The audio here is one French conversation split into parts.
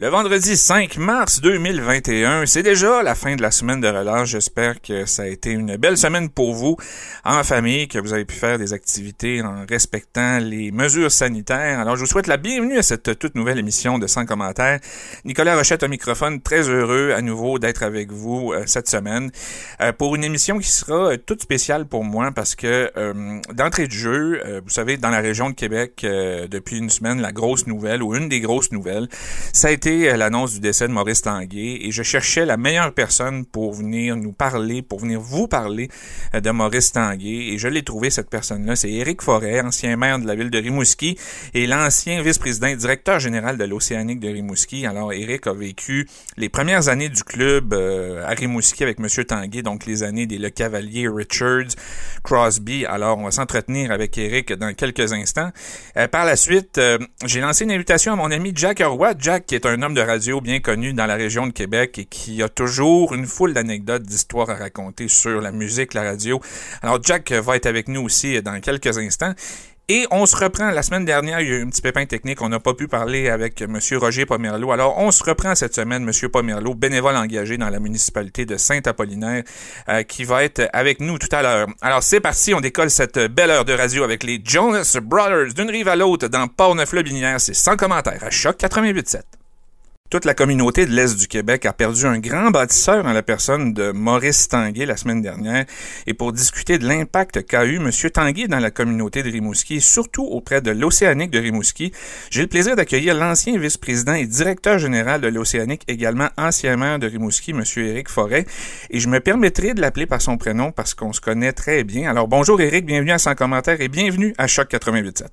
Le vendredi 5 mars 2021, c'est déjà la fin de la semaine de relâche. J'espère que ça a été une belle semaine pour vous en famille, que vous avez pu faire des activités en respectant les mesures sanitaires. Alors, je vous souhaite la bienvenue à cette toute nouvelle émission de 100 commentaires. Nicolas Rochette au microphone, très heureux à nouveau d'être avec vous euh, cette semaine euh, pour une émission qui sera euh, toute spéciale pour moi parce que d'entrée de jeu, vous savez, dans la région de Québec, depuis une semaine, la grosse nouvelle ou une des grosses nouvelles, ça a été l'annonce du décès de Maurice Tanguay et je cherchais la meilleure personne pour venir nous parler, pour venir vous parler euh, de Maurice Tanguay et je l'ai trouvé cette personne-là, c'est Éric Forêt, ancien maire de la ville de Rimouski et l'ancien vice-président et directeur général de l'Océanique de Rimouski. Alors Éric a vécu les premières années du club euh, à Rimouski avec Monsieur Tanguay, donc les années des Le Cavalier, Richards, Crosby. Alors on va s'entretenir avec Éric dans quelques instants. Euh, par la suite, j'ai lancé une invitation à mon ami Jack Roy, Jack qui est un un homme de radio bien connu dans la région de Québec et qui a toujours une foule d'anecdotes, d'histoires à raconter sur la musique, la radio. Alors Jack va être avec nous aussi dans quelques instants. Et on se reprend. La semaine dernière, il y a eu un petit pépin technique. On n'a pas pu parler avec M. Roger Pomerleau. Alors, on se reprend cette semaine, M. Pomerleau, bénévole engagé dans la municipalité de Saint-Apollinaire, euh, qui va être avec nous tout à l'heure. Alors, c'est parti. On décolle cette belle heure de radio avec les Jonas Brothers d'une rive à l'autre dans Port-Neuf-le-Binière. C'est sans commentaire à Choc 88.7. Toute la communauté de l'Est du Québec a perdu un grand bâtisseur en la personne de Maurice Tanguay la semaine dernière. Et pour discuter de l'impact qu'a eu M. Tanguay dans la communauté de Rimouski, surtout auprès de l'Océanique de Rimouski, j'ai le plaisir d'accueillir l'ancien vice-président et directeur général de l'Océanique, également ancien maire de Rimouski, M. Éric Forêt. Et je me permettrai de l'appeler par son prénom parce qu'on se connaît très bien. Alors bonjour Éric, bienvenue à 100 commentaires et bienvenue à Choc 88.7.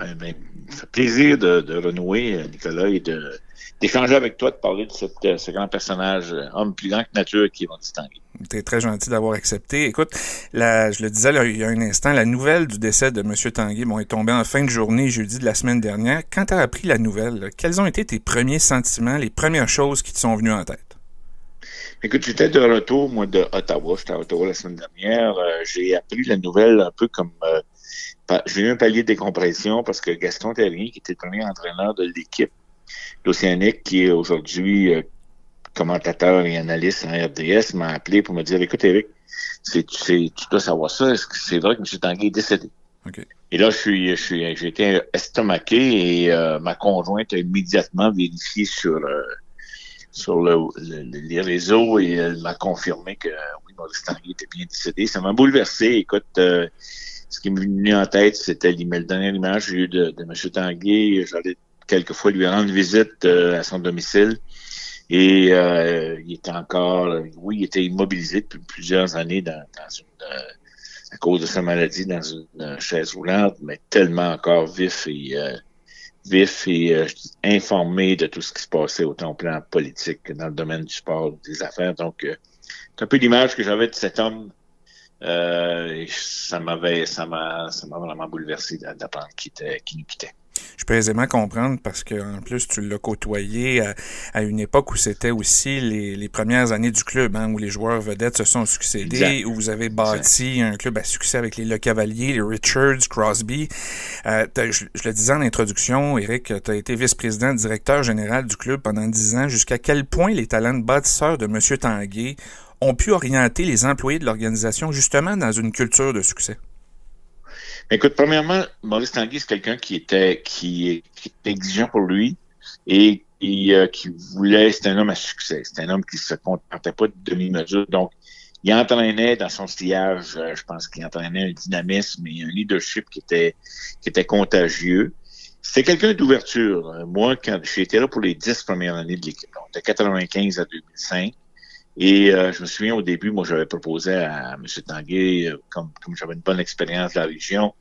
Eh ça fait plaisir de, de renouer, Nicolas, et de d'échanger avec toi, de parler de cette, euh, ce grand personnage, euh, homme plus grand que nature, qui va distinguer. T'es très gentil d'avoir accepté. Écoute, la, je le disais là, il y a un instant, la nouvelle du décès de M. Tanguy bon, est tombée en fin de journée, jeudi de la semaine dernière. Quand tu as appris la nouvelle, quels ont été tes premiers sentiments, les premières choses qui te sont venues en tête? Écoute, j'étais de retour, moi, de Ottawa. J'étais à Ottawa la semaine dernière. Euh, j'ai appris la nouvelle un peu comme... j'ai eu un palier de décompression parce que Gaston Terrien, qui était le premier entraîneur de l'équipe, l'Océanique, qui est aujourd'hui euh, commentateur et analyste en RDS, m'a appelé pour me dire Écoute, Eric, c'est, tu dois savoir ça. Est-ce que c'est vrai que M. Tanguay est décédé? Et là, je suis, je suis, j'ai été estomaqué et euh, ma conjointe a immédiatement vérifié sur euh, sur le, les réseaux et elle m'a confirmé que oui, Maurice Tanguay était bien décédé. Ça m'a bouleversé. Écoute, ce qui m'est venu en tête, c'était la dernière image que j'ai de, de M. Tanguay. J'allais quelquefois lui rendre visite euh, à son domicile. Et euh, il était encore, oui, il était immobilisé depuis plusieurs années dans, une, euh, à cause de sa maladie dans une chaise roulante, mais tellement encore vif et vif et informé de tout ce qui se passait autant au plan politique que dans le domaine du sport, des affaires. Donc, c'est un peu l'image que j'avais de cet homme. et ça m'avait, ça m'a, ça m'a vraiment bouleversé d'apprendre qu'il nous quittait je peux aisément comprendre parce que en plus tu l'as côtoyé à, une époque où c'était aussi les, les, premières années du club, hein, où les joueurs vedettes se sont succédés, où vous avez bâti un club à succès avec les Le Cavalier, les Richards, Crosby. Euh, je, le disais en introduction, Eric, tu as été vice-président, directeur général du club pendant dix ans. Jusqu'à quel point les talents de bâtisseurs de M. Tanguay ont pu orienter les employés de l'organisation justement dans une culture de succès? Écoute, premièrement, Maurice Tanguy, c'est quelqu'un qui était qui, qui était exigeant pour lui et, euh, qui voulait, c'est un homme à succès. C'est un homme qui se contentait pas de demi-mesure. Donc, il entraînait dans son sillage, euh, je pense qu'il entraînait un dynamisme et un leadership qui était qui était contagieux. C'était quelqu'un d'ouverture. Moi, quand j'étais là pour les dix premières années de l'équipe, de 95 à 2005, et euh, je me souviens au début, moi j'avais proposé à M. Tanguay, euh, comme, comme j'avais une bonne expérience de la région,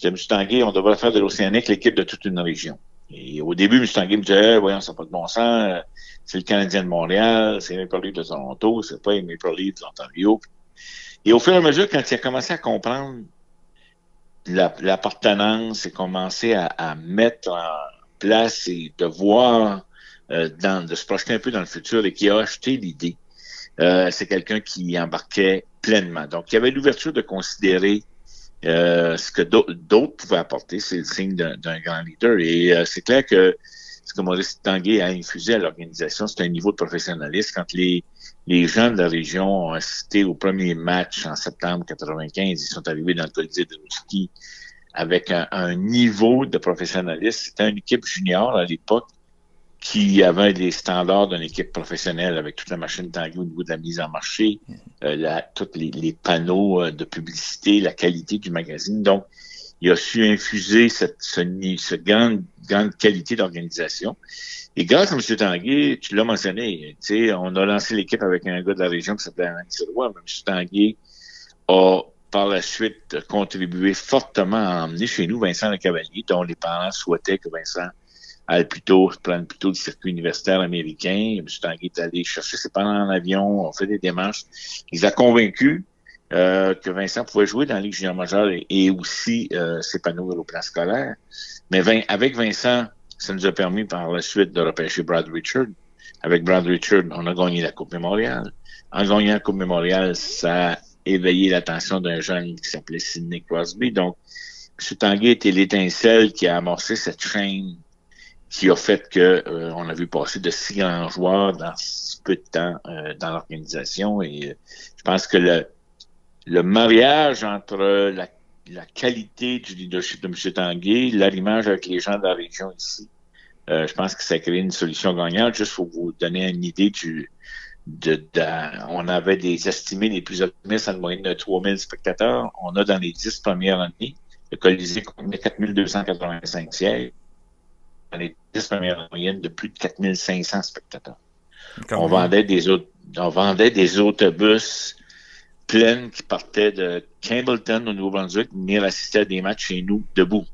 je disais, M. Tanguay, on devrait faire de l'Océanique l'équipe de toute une région. Et au début, M. Tanguay me disait, voyons, ça n'a pas de bon sens, euh, c'est le Canadien de Montréal, c'est Maple Leafs de Toronto, c'est pas les Maple de l'Ontario. Et au fur et à mesure, quand il a commencé à comprendre l'appartenance et commencé à, à, mettre en place et de voir, dans, de se projeter un peu dans le futur et qui a acheté l'idée euh, c'est quelqu'un qui embarquait pleinement. Donc, il y avait l'ouverture de considérer euh, ce que d'autres pouvaient apporter. C'est le signe d'un grand leader. Et euh, c'est clair que ce que Maurice Tanguay a infusé à l'organisation, c'est un niveau de professionnalisme. Quand les, gens de la région ont assisté au premier match en septembre 95, ils sont arrivés dans le Colisée de Rouski avec un, niveau de professionnalisme. C'était une équipe junior à l'époque qui avait des standards d'une équipe professionnelle avec toute la machine Tanguay au niveau de la mise en marché, euh, la, tous les, les, panneaux euh, de publicité, la qualité du magazine. Donc, il a su infuser cette, ce, grande, grande qualité d'organisation. Et grâce à M. Tanguay, tu l'as mentionné, on a lancé l'équipe avec un gars de la région qui s'appelait Alain Sirois, mais M. Tanguay a par la suite contribué fortement à emmener chez nous Vincent Le Cavalier, dont les parents souhaitaient que Vincent aille plutôt, prenne plutôt le circuit universitaire américain. M. Tanguay est allé chercher ses parents en avion, on fait des démarches. Il a convaincus euh, que Vincent pouvait jouer dans la Ligue junior majeure et, aussi euh, s'épanouir au plan scolaire. Mais avec Vincent, ça nous a permis par la suite de repêcher Brad Richard. Avec Brad Richard, on a gagné la Coupe Mémoriale. En gagnant la Coupe Mémoriale, ça a éveillé l'attention d'un jeune qui s'appelait Sidney Crosby. Donc, M. Tanguay était l'étincelle qui a amorcé cette chaîne qui a fait que euh, on a vu passer de six grands joueurs dans si peu de temps euh, dans l'organisation. Et je pense que le, le mariage entre la, la, qualité du leadership de M. Tanguay, l'arrimage avec les gens de la région ici, euh, je pense que ça a créé une solution gagnante. Juste pour vous donner une idée du, de, on avait des estimés les plus optimistes en moyenne de 3000 spectateurs. On a dans les dix premières années, le Colisée contenait 4285 sièges. Les dix premières moyennes de plus de 4500 spectateurs. on vendait des on vendait des autobus pleine qui partait de Campbellton au Nouveau-Brunswick venir assister à des matchs chez nous debout.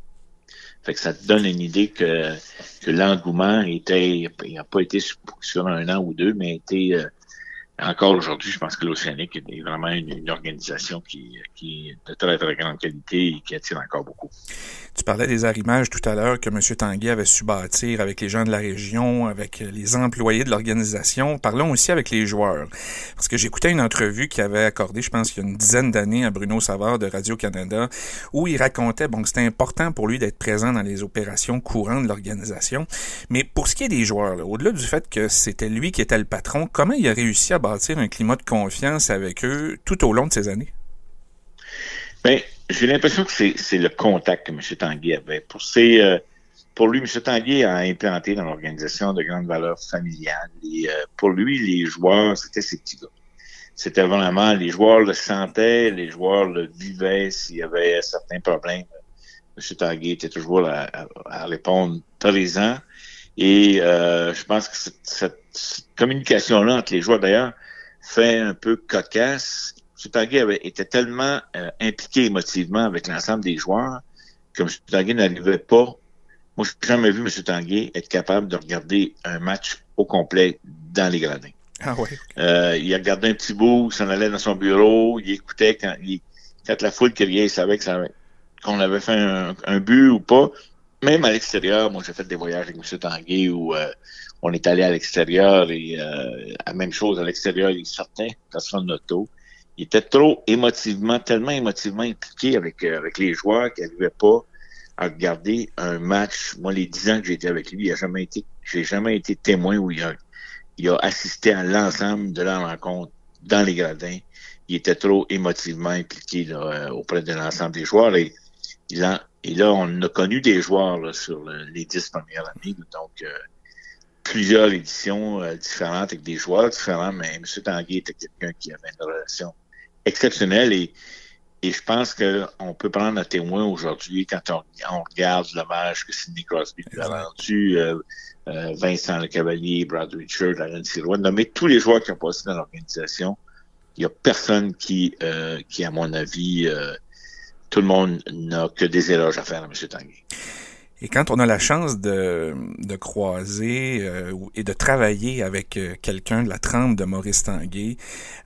Fait que ça te donne une idée que, que l'engouement était, il n'a pas été sur, un an ou deux, mais était euh, encore aujourd'hui, je pense que l'Océanique est vraiment une, organisation qui, qui, est de très, très grande qualité et qui attire encore beaucoup. Tu parlais des arrimages tout à l'heure que M. Tanguay avait su bâtir avec les gens de la région, avec les employés de l'organisation. Parlons aussi avec les joueurs. Parce que j'écoutais une entrevue qu'il avait accordée, je pense, il y a une dizaine d'années à Bruno Savard de Radio-Canada, où il racontait, bon, que c'était important pour lui d'être présent dans les opérations courantes de l'organisation. Mais pour ce qui est des joueurs, au-delà du fait que c'était lui qui était le patron, comment il a réussi à bâtir un climat de confiance avec eux tout au long de ces années? Bien, j'ai l'impression que c'est le contact que M. Tanguy avait. Pour, euh, pour lui, M. Tanguy a implanté dans l'organisation de grandes valeurs familiales. Et, euh, pour lui, les joueurs, c'était ses petits gars. C'était vraiment, les joueurs le sentaient, les joueurs le vivaient s'il y avait certains problèmes. M. Tanguy était toujours à, à, répondre présent. Et euh, je pense que cette communication-là entre les joueurs, d'ailleurs, fait un peu cocasse M. Tanguay était tellement euh, impliqué émotivement avec l'ensemble des joueurs que M. Tanguay n'arrivait pas. Moi, je n'ai jamais vu M. Tanguay être capable de regarder un match au complet dans les gradins. Ah ouais. Euh, il regardé un petit bout, il s'en allait dans son bureau, il écoutait quand, quand la foule criait, il savait qu'on avait fait un, but ou pas. Même à l'extérieur, moi j'ai fait des voyages avec M. Tanguay où euh, on est allé à l'extérieur et la même chose à l'extérieur, il sortait dans son auto il était trop émotivement, tellement émotivement impliqué avec, euh, avec les joueurs qu'il n'arrivait pas à regarder un match. Moi, les dix ans que j'ai été avec lui, il a jamais été, j'ai jamais été témoin où il a, il a assisté à l'ensemble de la rencontre dans les gradins. Il était trop émotivement impliqué euh, auprès de l'ensemble des joueurs et, et là, on a connu des joueurs sur les dix premières années. Donc, euh, plusieurs éditions différentes avec des joueurs différents, mais M. Tanguy était quelqu'un qui avait une relation exceptionnel et, et je pense qu'on peut prendre à témoin aujourd'hui quand on, regarde l'hommage que Sidney Crosby lui a rendu, euh, euh, Vincent Le Cavalier, Brad Richard, Alan Sirois, nommer tous les joueurs qui ont passé dans l'organisation. Il n'y a personne qui, euh, qui, à mon avis, tout le monde n'a que des éloges à faire à M. Tanguy. Et quand on a la chance de, de croiser euh, et de travailler avec euh, quelqu'un de la trempe de Maurice Tanguay,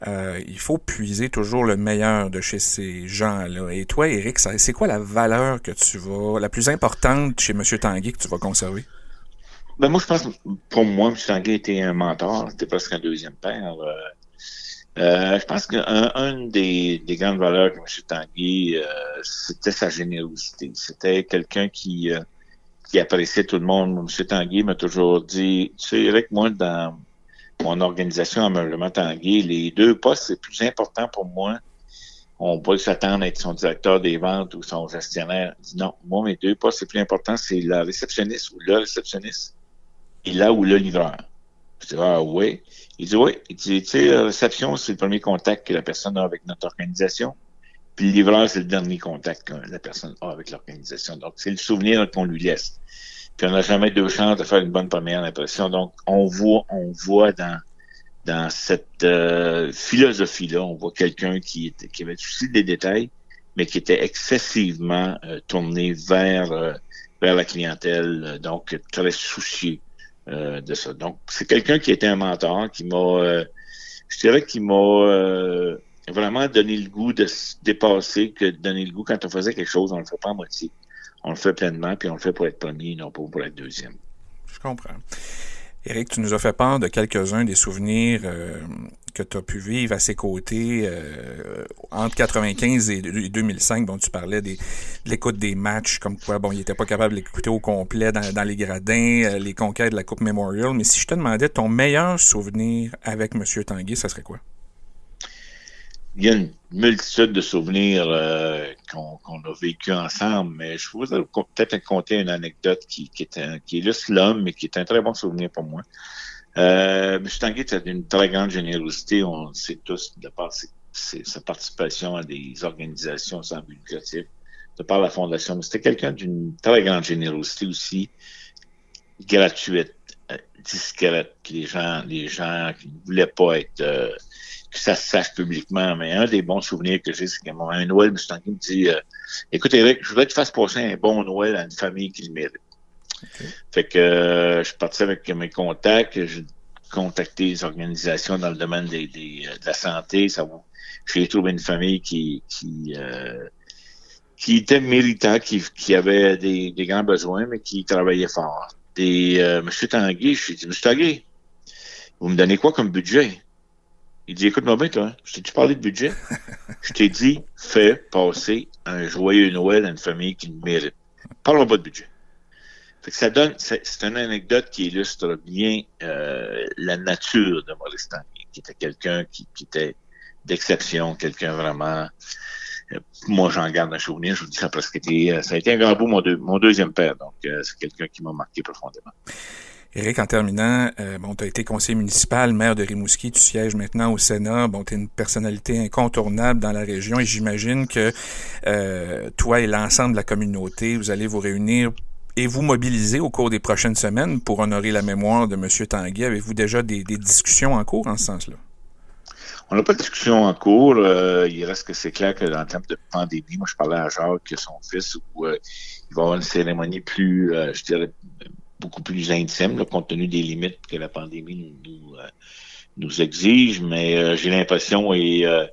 euh, il faut puiser toujours le meilleur de chez ces gens-là. Et toi, Eric, c'est quoi la valeur que tu vas, la plus importante chez M. Tanguay que tu vas conserver? Ben moi, je pense, pour moi, M. Tanguay était un mentor, c'était presque un deuxième père. Euh, je pense qu'un des, des, grandes valeurs de M. Tanguay, c'était sa générosité. C'était quelqu'un qui qui appréciait tout le monde. M. Tanguy m'a toujours dit, tu sais, Eric, moi, dans mon organisation Ameublement Tanguy, les deux postes, c'est plus important pour moi. On peut s'attendre à être son directeur des ventes ou son gestionnaire. Il dit non, moi, mes deux postes, c'est plus important, c'est la réceptionniste ou le réceptionniste et là ou le livreur. Je dis, ah oui. Il dit oui. Il dit, tu sais, la réception, c'est le premier contact que la personne a avec notre organisation. Puis le livreur, c'est le dernier contact que la personne a avec l'organisation. Donc, c'est le souvenir qu'on lui laisse. Puis on n'a jamais deux chances de faire une bonne première impression. Donc, on voit, on voit dans dans cette euh, philosophie-là, on voit quelqu'un qui, qui avait souci des détails, mais qui était excessivement euh, tourné vers euh, vers la clientèle, donc très soucieux de ça. Donc, c'est quelqu'un qui était un mentor, qui m'a, je dirais qu'il m'a vraiment donné le goût de se dépasser, que donner le goût quand on faisait quelque chose, on le fait pas à moitié. On le fait pleinement, puis on le fait pour être premier, non pas pour être deuxième. Je comprends. Éric, tu nous as fait part de quelques-uns des souvenirs euh, que tu as pu vivre à ses côtés euh, entre 95 et 2005. Bon, tu parlais de l'écoute des matchs, comme quoi, bon, il était pas capable d'écouter au complet dans, les gradins, euh, les conquêtes de la Coupe Memorial. Mais si je te demandais ton meilleur souvenir avec M. Tanguy, ça serait quoi? Il y a une multitude de souvenirs euh, qu'on a vécu ensemble, mais je voudrais peut-être conter une anecdote qui, qui, est, un, qui est l'homme, mais qui est un très bon souvenir pour moi. Euh, M. Tanguy était d'une très grande générosité, on le sait tous, de par sa participation à des organisations sans but lucratif, de par la Fondation, mais c'était quelqu'un d'une très grande générosité aussi, gratuite, euh, discrète. Les gens, les gens qui ne voulaient pas être... Euh, que ça se sache publiquement. Mais un des bons souvenirs que j'ai, c'est qu'à un Noël, M. Tanguy me dit euh, Écoute, Eric, je voudrais que tu fasses passer un bon Noël à une famille qui le mérite. Fait que euh, je suis parti avec mes contacts, j'ai contacté les organisations dans le domaine des, euh, de la santé. Ça, j'ai trouvé une famille qui qui, qui était méritant, qui, qui avait des, des, grands besoins, mais qui travaillait fort. Et M. Tanguy, je lui ai dit, M. Tanguy, vous me donnez quoi comme budget? Il dit, écoute-moi bien, toi, je t'ai-tu parlé de budget? je t'ai dit, fais passer un joyeux Noël à une famille qui le mérite. Parle-moi pas de budget. Fait que ça donne, c'est une anecdote qui illustre bien euh, la nature de Maurice Tanguy, qui était quelqu'un qui, qui, était d'exception, quelqu'un vraiment. Euh, moi, j'en garde un souvenir. Je vous dis, ça presque été, euh, ça a été un grand bout mon, mon deuxième père. Donc, c'est quelqu'un qui m'a marqué profondément. Éric, en terminant, euh, bon, tu as été conseiller municipal, maire de Rimouski, tu sièges maintenant au Sénat. Bon, tu es une personnalité incontournable dans la région et j'imagine que euh, toi et l'ensemble de la communauté, vous allez vous réunir et vous mobiliser au cours des prochaines semaines pour honorer la mémoire de M. Tanguy. Avez-vous déjà des, discussions en cours en ce sens-là? On n'a pas de discussion en cours. Euh, il reste que c'est clair que dans le temps de pandémie, moi je parlais à Jacques, son fils, où il va avoir une cérémonie plus, je dirais, beaucoup plus intime, compte tenu des limites que la pandémie nous, nous, euh, exige. Mais euh, j'ai l'impression et euh,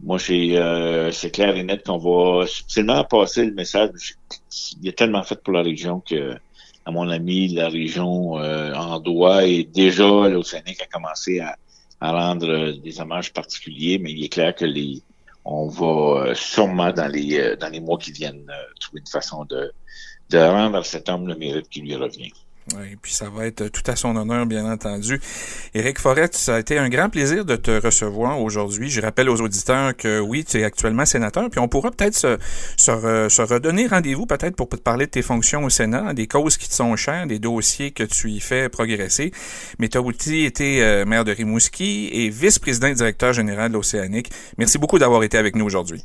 moi, c'est clair et net qu'on va subtilement passer le message. Il est tellement fait pour la région que, à mon ami, la région en doit et déjà l'Océanique a commencé à, à rendre des hommages particuliers, mais il est clair que les on va sûrement dans les dans les mois qui viennent trouver une façon de de rendre à cet homme le mérite qui lui revient. Oui, puis ça va être tout à son honneur, bien entendu. Éric Forêt, ça a été un grand plaisir de te recevoir aujourd'hui. Je rappelle aux auditeurs que oui, tu es actuellement sénateur, puis on pourra peut-être se, se, redonner rendez-vous peut-être pour te parler de tes fonctions au Sénat, des causes qui te sont chères, des dossiers que tu y fais progresser. Mais tu as aussi été euh, maire de Rimouski et vice-président et directeur général de l'Océanique. Merci beaucoup d'avoir été avec nous aujourd'hui.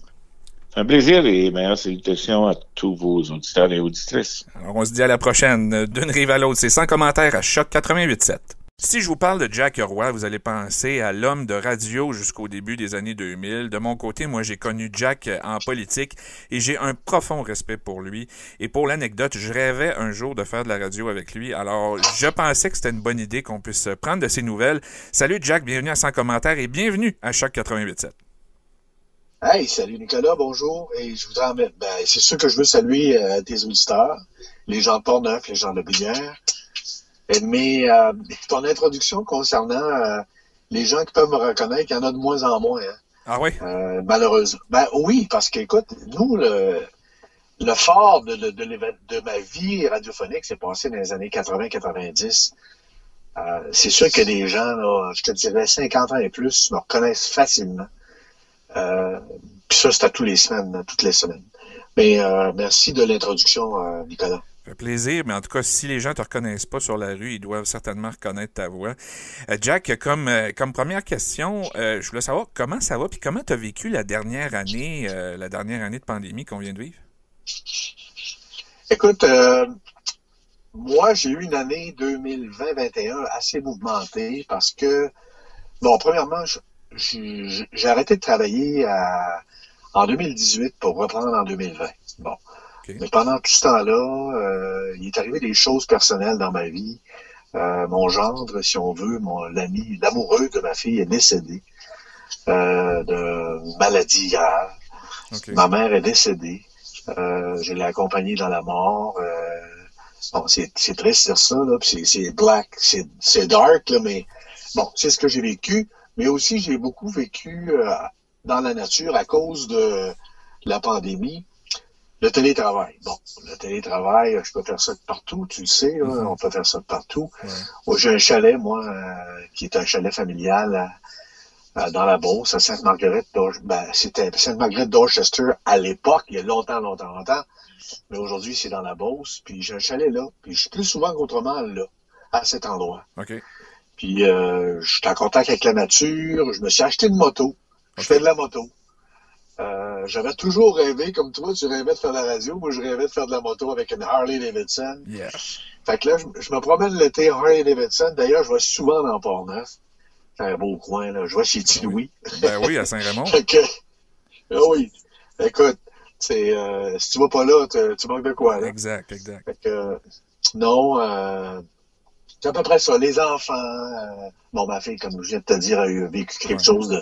Un plaisir et meilleures salutations à tous vos auditeurs et auditrices. Alors, on se dit à la prochaine. D'une rive à l'autre, c'est sans commentaire à Choc 88.7. Si je vous parle de Jack Roy, vous allez penser à l'homme de radio jusqu'au début des années 2000. De mon côté, moi, j'ai connu Jack en politique et j'ai un profond respect pour lui. Et pour l'anecdote, je rêvais un jour de faire de la radio avec lui. Alors, je pensais que c'était une bonne idée qu'on puisse prendre de ses nouvelles. Salut Jack, bienvenue à Sans commentaire et bienvenue à Choc 88.7. Hey, salut Nicolas, bonjour. Et je voudrais en mettre, ben, c'est sûr que je veux saluer euh, tes auditeurs, les gens de Portneuf, les gens de Brière. Mais euh, ton introduction concernant euh, les gens qui peuvent me reconnaître, il y en a de moins en moins. Hein. Ah oui? malheureusement. Ben oui, parce qu'écoute, nous, le, le fort de, de, de, ma vie radiophonique s'est passé dans les années 80-90. Euh, c'est sûr que des gens, là, je te dirais 50 ans et plus, me reconnaissent facilement. Euh, puis ça, c'est à tous les semaines, toutes les semaines. Mais euh, merci de l'introduction, euh, Nicolas. Ça fait plaisir, mais en tout cas, si les gens te reconnaissent pas sur la rue, ils doivent certainement reconnaître ta voix. Euh, Jack, comme, comme première question, je voulais savoir comment ça va, puis comment tu as vécu la dernière année, la dernière année de pandémie qu'on vient de vivre? Écoute, moi, j'ai eu une année 2020-21 assez mouvementée parce que, bon, premièrement, j'ai arrêté de travailler à, en 2018 pour reprendre en 2020. Bon. Mais pendant tout ce temps-là, euh, il est arrivé des choses personnelles dans ma vie. Euh, mon gendre, si on veut, mon l'ami, l'amoureux de ma fille est décédé euh, de maladie grave. Ma mère est décédée. je l'ai accompagnée dans la mort. bon, c'est, triste de dire ça, là, c'est, black, c'est, c'est dark, là, mais bon, c'est ce que j'ai vécu. Mais aussi, j'ai beaucoup vécu dans la nature à cause de la pandémie. Le télétravail. Bon, le télétravail, je peux faire ça de partout, tu le sais, mm-hmm. on peut faire ça de partout. J'ai un chalet, moi, euh, qui est un chalet familial euh, dans la Beauce, à Sainte-Marguerite. Ben, c'était Sainte-Marguerite d'Orchester à l'époque, il y a longtemps, longtemps, longtemps. Mais aujourd'hui, c'est dans la Beauce. Puis j'ai un chalet là. Puis je suis plus souvent qu'autrement là, à cet endroit. Puis euh, je suis en contact avec la nature. Je me suis acheté une moto. Je fais de la moto. Euh, j'avais toujours rêvé, comme toi, tu rêvais de faire de la radio. Moi, je rêvais de faire de la moto avec une Harley Davidson. Yeah. Fait que là, je, me promène l'été Harley Davidson. D'ailleurs, je vais souvent dans Port-Neuf. C'est un beau coin, là. Je vais chez ben T-Louis. Ben oui, à Saint-Raymond. Ah oui. Écoute, euh, si tu vas pas là, tu manques de quoi, là. Exact, exact. Fait que, non, euh, c'est à peu près ça. Les enfants, euh, bon, ma fille, comme je viens de te dire, a eu vécu quelque chose de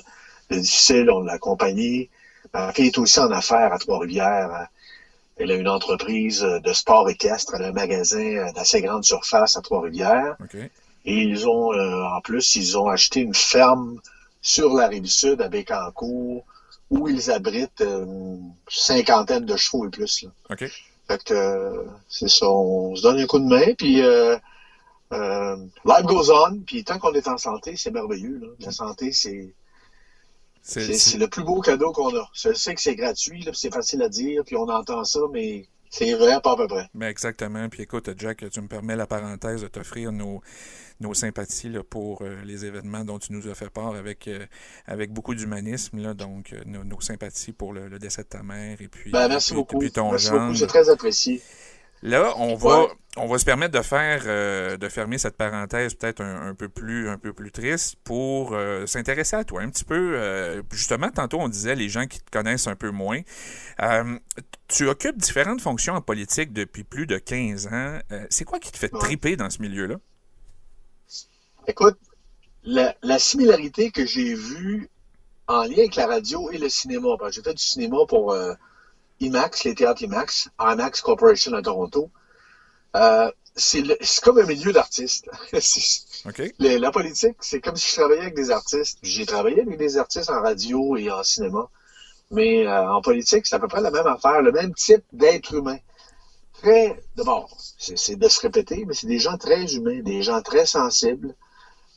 c'est difficile, on l'a accompagné. Ma fille est aussi en affaires à Trois-Rivières. Elle a une entreprise de sport équestre, elle a un magasin d'assez grande surface à Trois-Rivières. Et ils ont, euh, en plus, ils ont acheté une ferme sur la rive sud à Bécancourt où ils abritent une cinquantaine de chevaux et plus. Là. Fait que euh, c'est ça, on se donne un coup de main, puis euh, euh life goes on, puis tant qu'on est en santé, c'est merveilleux. Là. La santé, c'est c'est le plus beau cadeau qu'on a. Je sais que c'est gratuit, c'est facile à dire, puis on entend ça, mais c'est vrai, pas à peu près. Mais ben, exactement. Puis écoute, Jack, tu me permets la parenthèse de t'offrir nos, nos sympathies là, pour euh, les événements dont tu nous as fait part avec, euh, avec beaucoup d'humanisme. Donc, euh, nos, sympathies pour le, décès de ta mère et puis, ben, merci beaucoup. merci beaucoup, c'est très apprécié. Là, on va, on va se permettre de faire, euh, de fermer cette parenthèse peut-être un, peu plus, un peu plus triste pour euh, s'intéresser à toi un petit peu. Euh, justement, tantôt on disait les gens qui te connaissent un peu moins. tu occupes différentes fonctions en politique depuis plus de 15 ans. C'est quoi qui te fait triper dans ce milieu-là? Écoute, la, la similarité que j'ai vue en lien avec la radio et le cinéma, j'ai fait du cinéma pour IMAX, les théâtres IMAX, IMAX Corporation à Toronto. Euh, c'est comme un milieu d'artistes. la politique, c'est comme si je travaillais avec des artistes. J'ai travaillé avec des artistes en radio et en cinéma. Mais euh, en politique, c'est à peu près la même affaire, le même type d'être humain. Très, d'abord, c'est de se répéter, mais c'est des gens très humains, des gens très sensibles,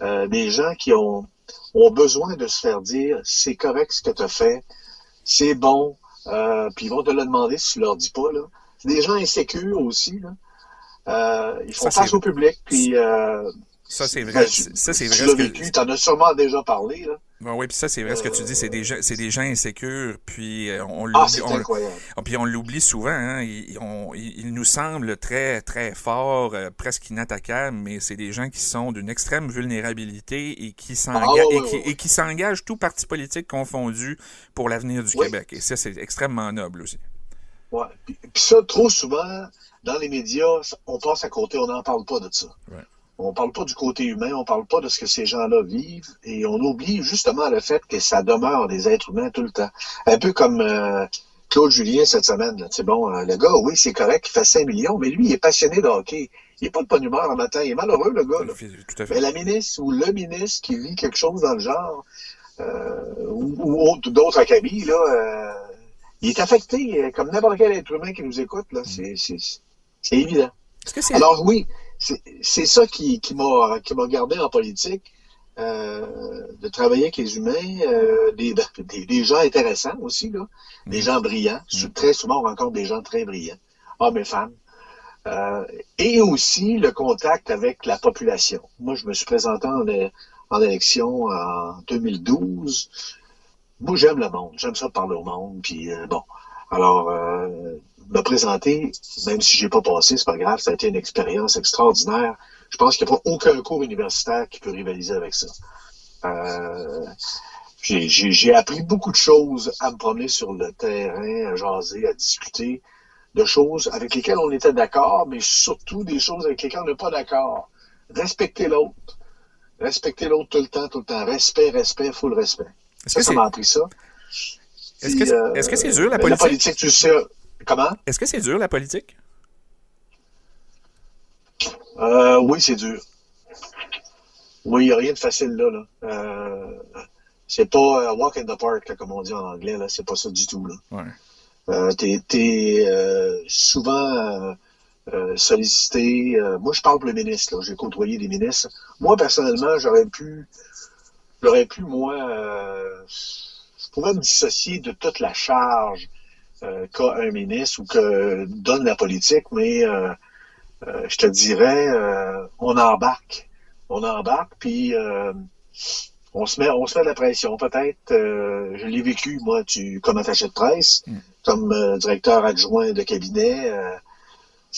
euh, des gens qui ont, ont besoin de se faire dire c'est correct ce que tu as fait, c'est bon, euh, puis ils vont te le demander si tu leur dis pas. Là. C'est des gens insécures aussi. Là. Euh, ils font face au public. Puis, euh, ça, c'est vrai. Ben, ça, c'est vrai. Tu l'as vécu, t'en as sûrement déjà parlé, là. oui, puis ça, c'est vrai ce que tu dis, c'est des gens, c'est des gens insécures, puis euh, on ah, l'oublie, on, puis on l'oublie souvent, hein, il, il, nous semble très, très fort, euh, presque inattaquable, mais c'est des gens qui sont d'une extrême vulnérabilité et qui s'engagent, ah, et, qui, s'engagent tout parti politique confondu pour l'avenir du Québec. Et ça, c'est extrêmement noble aussi. Ouais. Puis, ça, trop souvent, dans les médias, on passe à côté, on n'en parle pas de ça. Ouais. On parle pas du côté humain, on parle pas de ce que ces gens-là vivent, et on oublie justement le fait que ça demeure des êtres humains tout le temps. Un peu comme euh, Claude Julien cette semaine. C'est bon, euh, le gars, oui, c'est correct, il fait 5 millions, mais lui, il est passionné de hockey. Il n'est pas de bonne humeur le matin. Il est malheureux, le gars. Là. Mais la ministre ou le ministre qui vit quelque chose dans le genre, euh, ou, ou d'autres acabits, là, il est affecté, comme n'importe quel être humain qui nous écoute, là. C'est, c'est, c'est évident. Est-ce que c'est... Alors oui, c'est, ça qui, qui m'a, gardé en politique. Euh, de travailler avec les humains, euh, des, des, des, gens intéressants aussi, là, des Mhm. gens brillants. Mhm. Très souvent, on rencontre des gens très brillants, hommes et femmes. Euh, et aussi le contact avec la population. Moi, je me suis présenté en, en élection en 2012. Moi, j'aime le monde. J'aime ça parler au monde. Puis bon, alors me présenter, même si j'ai pas passé, c'est pas grave. Ça a été une expérience extraordinaire. Je pense qu'il n'y a pas aucun cours universitaire qui peut rivaliser avec ça. Euh, j'ai- appris beaucoup de choses à me promener sur le terrain, à jaser, à discuter de choses avec lesquelles on était d'accord, mais surtout des choses avec lesquelles on n'est pas d'accord. Respecter l'autre. Respecter l'autre tout le temps, tout le temps. Respect, respect, full respect. Est-ce que ça m'a appris ça. est-ce que c'est- euh, que c'est dur, la ben, politique? La politique, tu sais. Comment? est-ce que c'est dur, la politique? Euh, oui, c'est dur. Oui, il n'y a rien de facile là. là. Euh, c'est pas euh, walk in the park, là, comme on dit en anglais. Là. C'est pas ça du tout. Là. Ouais. T'es, t'es, souvent sollicité. moi, je parle pour le ministre. Là. J'ai côtoyé des ministres. Moi, personnellement, j'aurais pu, j'aurais pu, moi, je pourrais me dissocier de toute la charge qu'a un ministre ou que donne la politique, mais euh, euh, je te dirais, euh, on embarque. On embarque, puis euh, on se met on se met de la pression. Peut-être, euh, je l'ai vécu, moi, tu, comme attaché de presse, Mm. comme euh, directeur adjoint de cabinet. euh,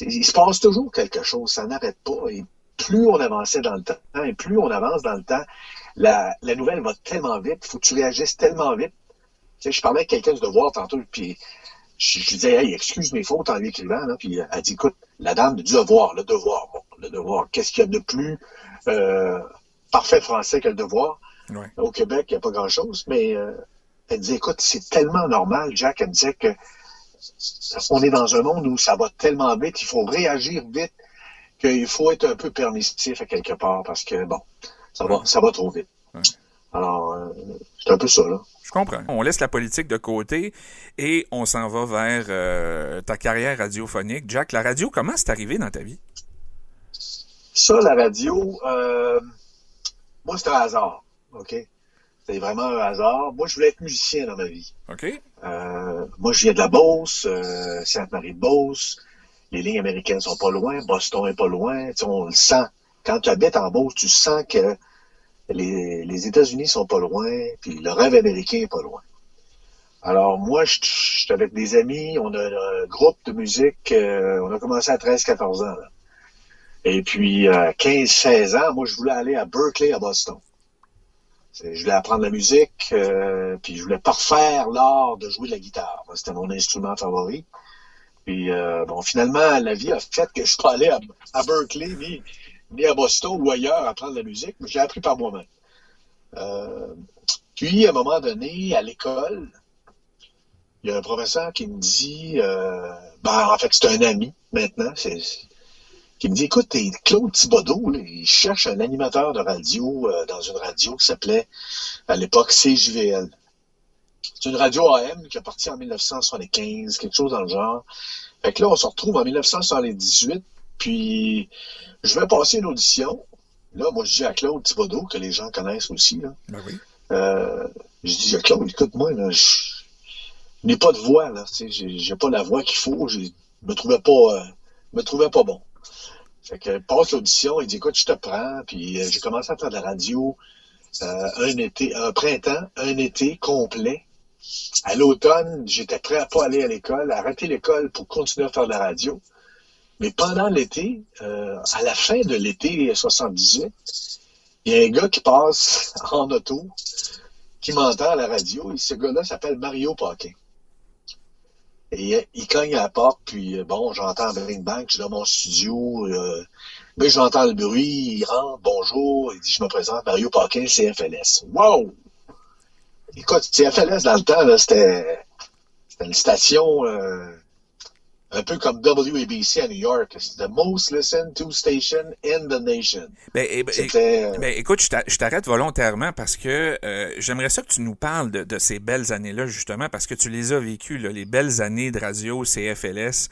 il se passe toujours quelque chose, ça n'arrête pas. Et plus on avançait dans le temps, et plus on avance dans le temps, la, la nouvelle va tellement vite, il faut que tu réagisses tellement vite. Tu sais, je parlais avec quelqu'un du devoir tantôt, puis je, je lui disais, hey, excuse mes fautes en lui écrivant, là, puis elle dit, écoute, la dame du devoir, le devoir, bon, le devoir, qu'est-ce qu'il y a de plus euh, parfait français que le devoir? Ouais. Au Québec, il n'y a pas grand-chose, mais euh, elle disait, écoute, c'est tellement normal, Jack, elle me disait que on est dans un monde où ça va tellement vite, il faut réagir vite, qu'il faut être un peu permissif à quelque part, parce que, bon, ça va, ça va trop vite. Ouais. Alors, euh, c'est un peu ça, là. Je comprends. On laisse la politique de côté et on s'en va vers euh, ta carrière radiophonique. Jack, la radio, comment c'est arrivé dans ta vie? Ça, la radio, euh, moi, c'était un hasard, OK? C'était vraiment un hasard. Moi, je voulais être musicien dans ma vie. OK? Euh, moi, je viens de la Beauce, euh, Sainte-Marie-de-Beauce. Les lignes américaines sont pas loin, Boston est pas loin. Tu sais, on le sent. Quand tu habites en Beauce, tu sens que les, États-Unis sont pas loin, puis le rêve américain est pas loin. Alors, moi, je suis avec des amis, on a un groupe de musique, euh, on a commencé à 13-14 ans. là. Et puis, euh, 15-16 ans, moi, je voulais aller à Berkeley, à Boston. Je voulais apprendre la musique, euh, puis je voulais parfaire l'art de jouer de la guitare. C'était mon instrument favori. Puis euh, bon, finalement, la vie a fait que je suis pas allé à, à Berkeley ni, ni à Boston ou ailleurs apprendre la musique, mais j'ai appris par moi-même. Euh, puis, à un moment donné, à l'école, il y a un professeur qui me dit, euh, ben, en fait, c'est un ami maintenant, c'est, qui me dit, écoute, Claude Thibodeau, il cherche un animateur de radio euh, dans une radio qui s'appelait à l'époque CJVL. C'est une radio AM qui est partie en 1975, quelque chose dans le genre. Fait que là, on se retrouve en 1978, puis je vais passer une audition. Là, moi, je dis à Claude Thibodeau, que les gens connaissent aussi, là, Ben oui. euh, je dis à Claude, écoute-moi, là, je n'ai pas de voix, là, j'ai pas la voix qu'il faut, je me trouvais pas, euh, me trouvais pas bon. Fait que passe l'audition, il dit, écoute, je te prends, puis euh, j'ai commencé à faire de la radio un été, un printemps, un été complet. À l'automne, j'étais prêt à pas aller à l'école, à arrêter l'école pour continuer à faire de la radio. Mais pendant l'été, euh, à la fin de l'été 78, il y a un gars qui passe en auto, qui m'entend à la radio, et ce gars-là s'appelle Mario Paquin. Et il cogne à la porte, puis euh, bon, j'entends Bring Bang, je suis dans mon studio, euh, mais j'entends le bruit, il rentre, bonjour, il dit, je me présente, Mario Paquin, CFLS. Wow! Écoute, CFLS, dans le temps, c'était une station euh, un peu comme WABC à New York. C'est the most listened to station in the nation. Ben, eh, ben, C'était, euh, ben, écoute, je t'a- je t'arrête volontairement parce que euh, j'aimerais ça que tu nous parles de, de ces belles années-là, justement, parce que tu les as vécues, là, les belles années de radio CFLS.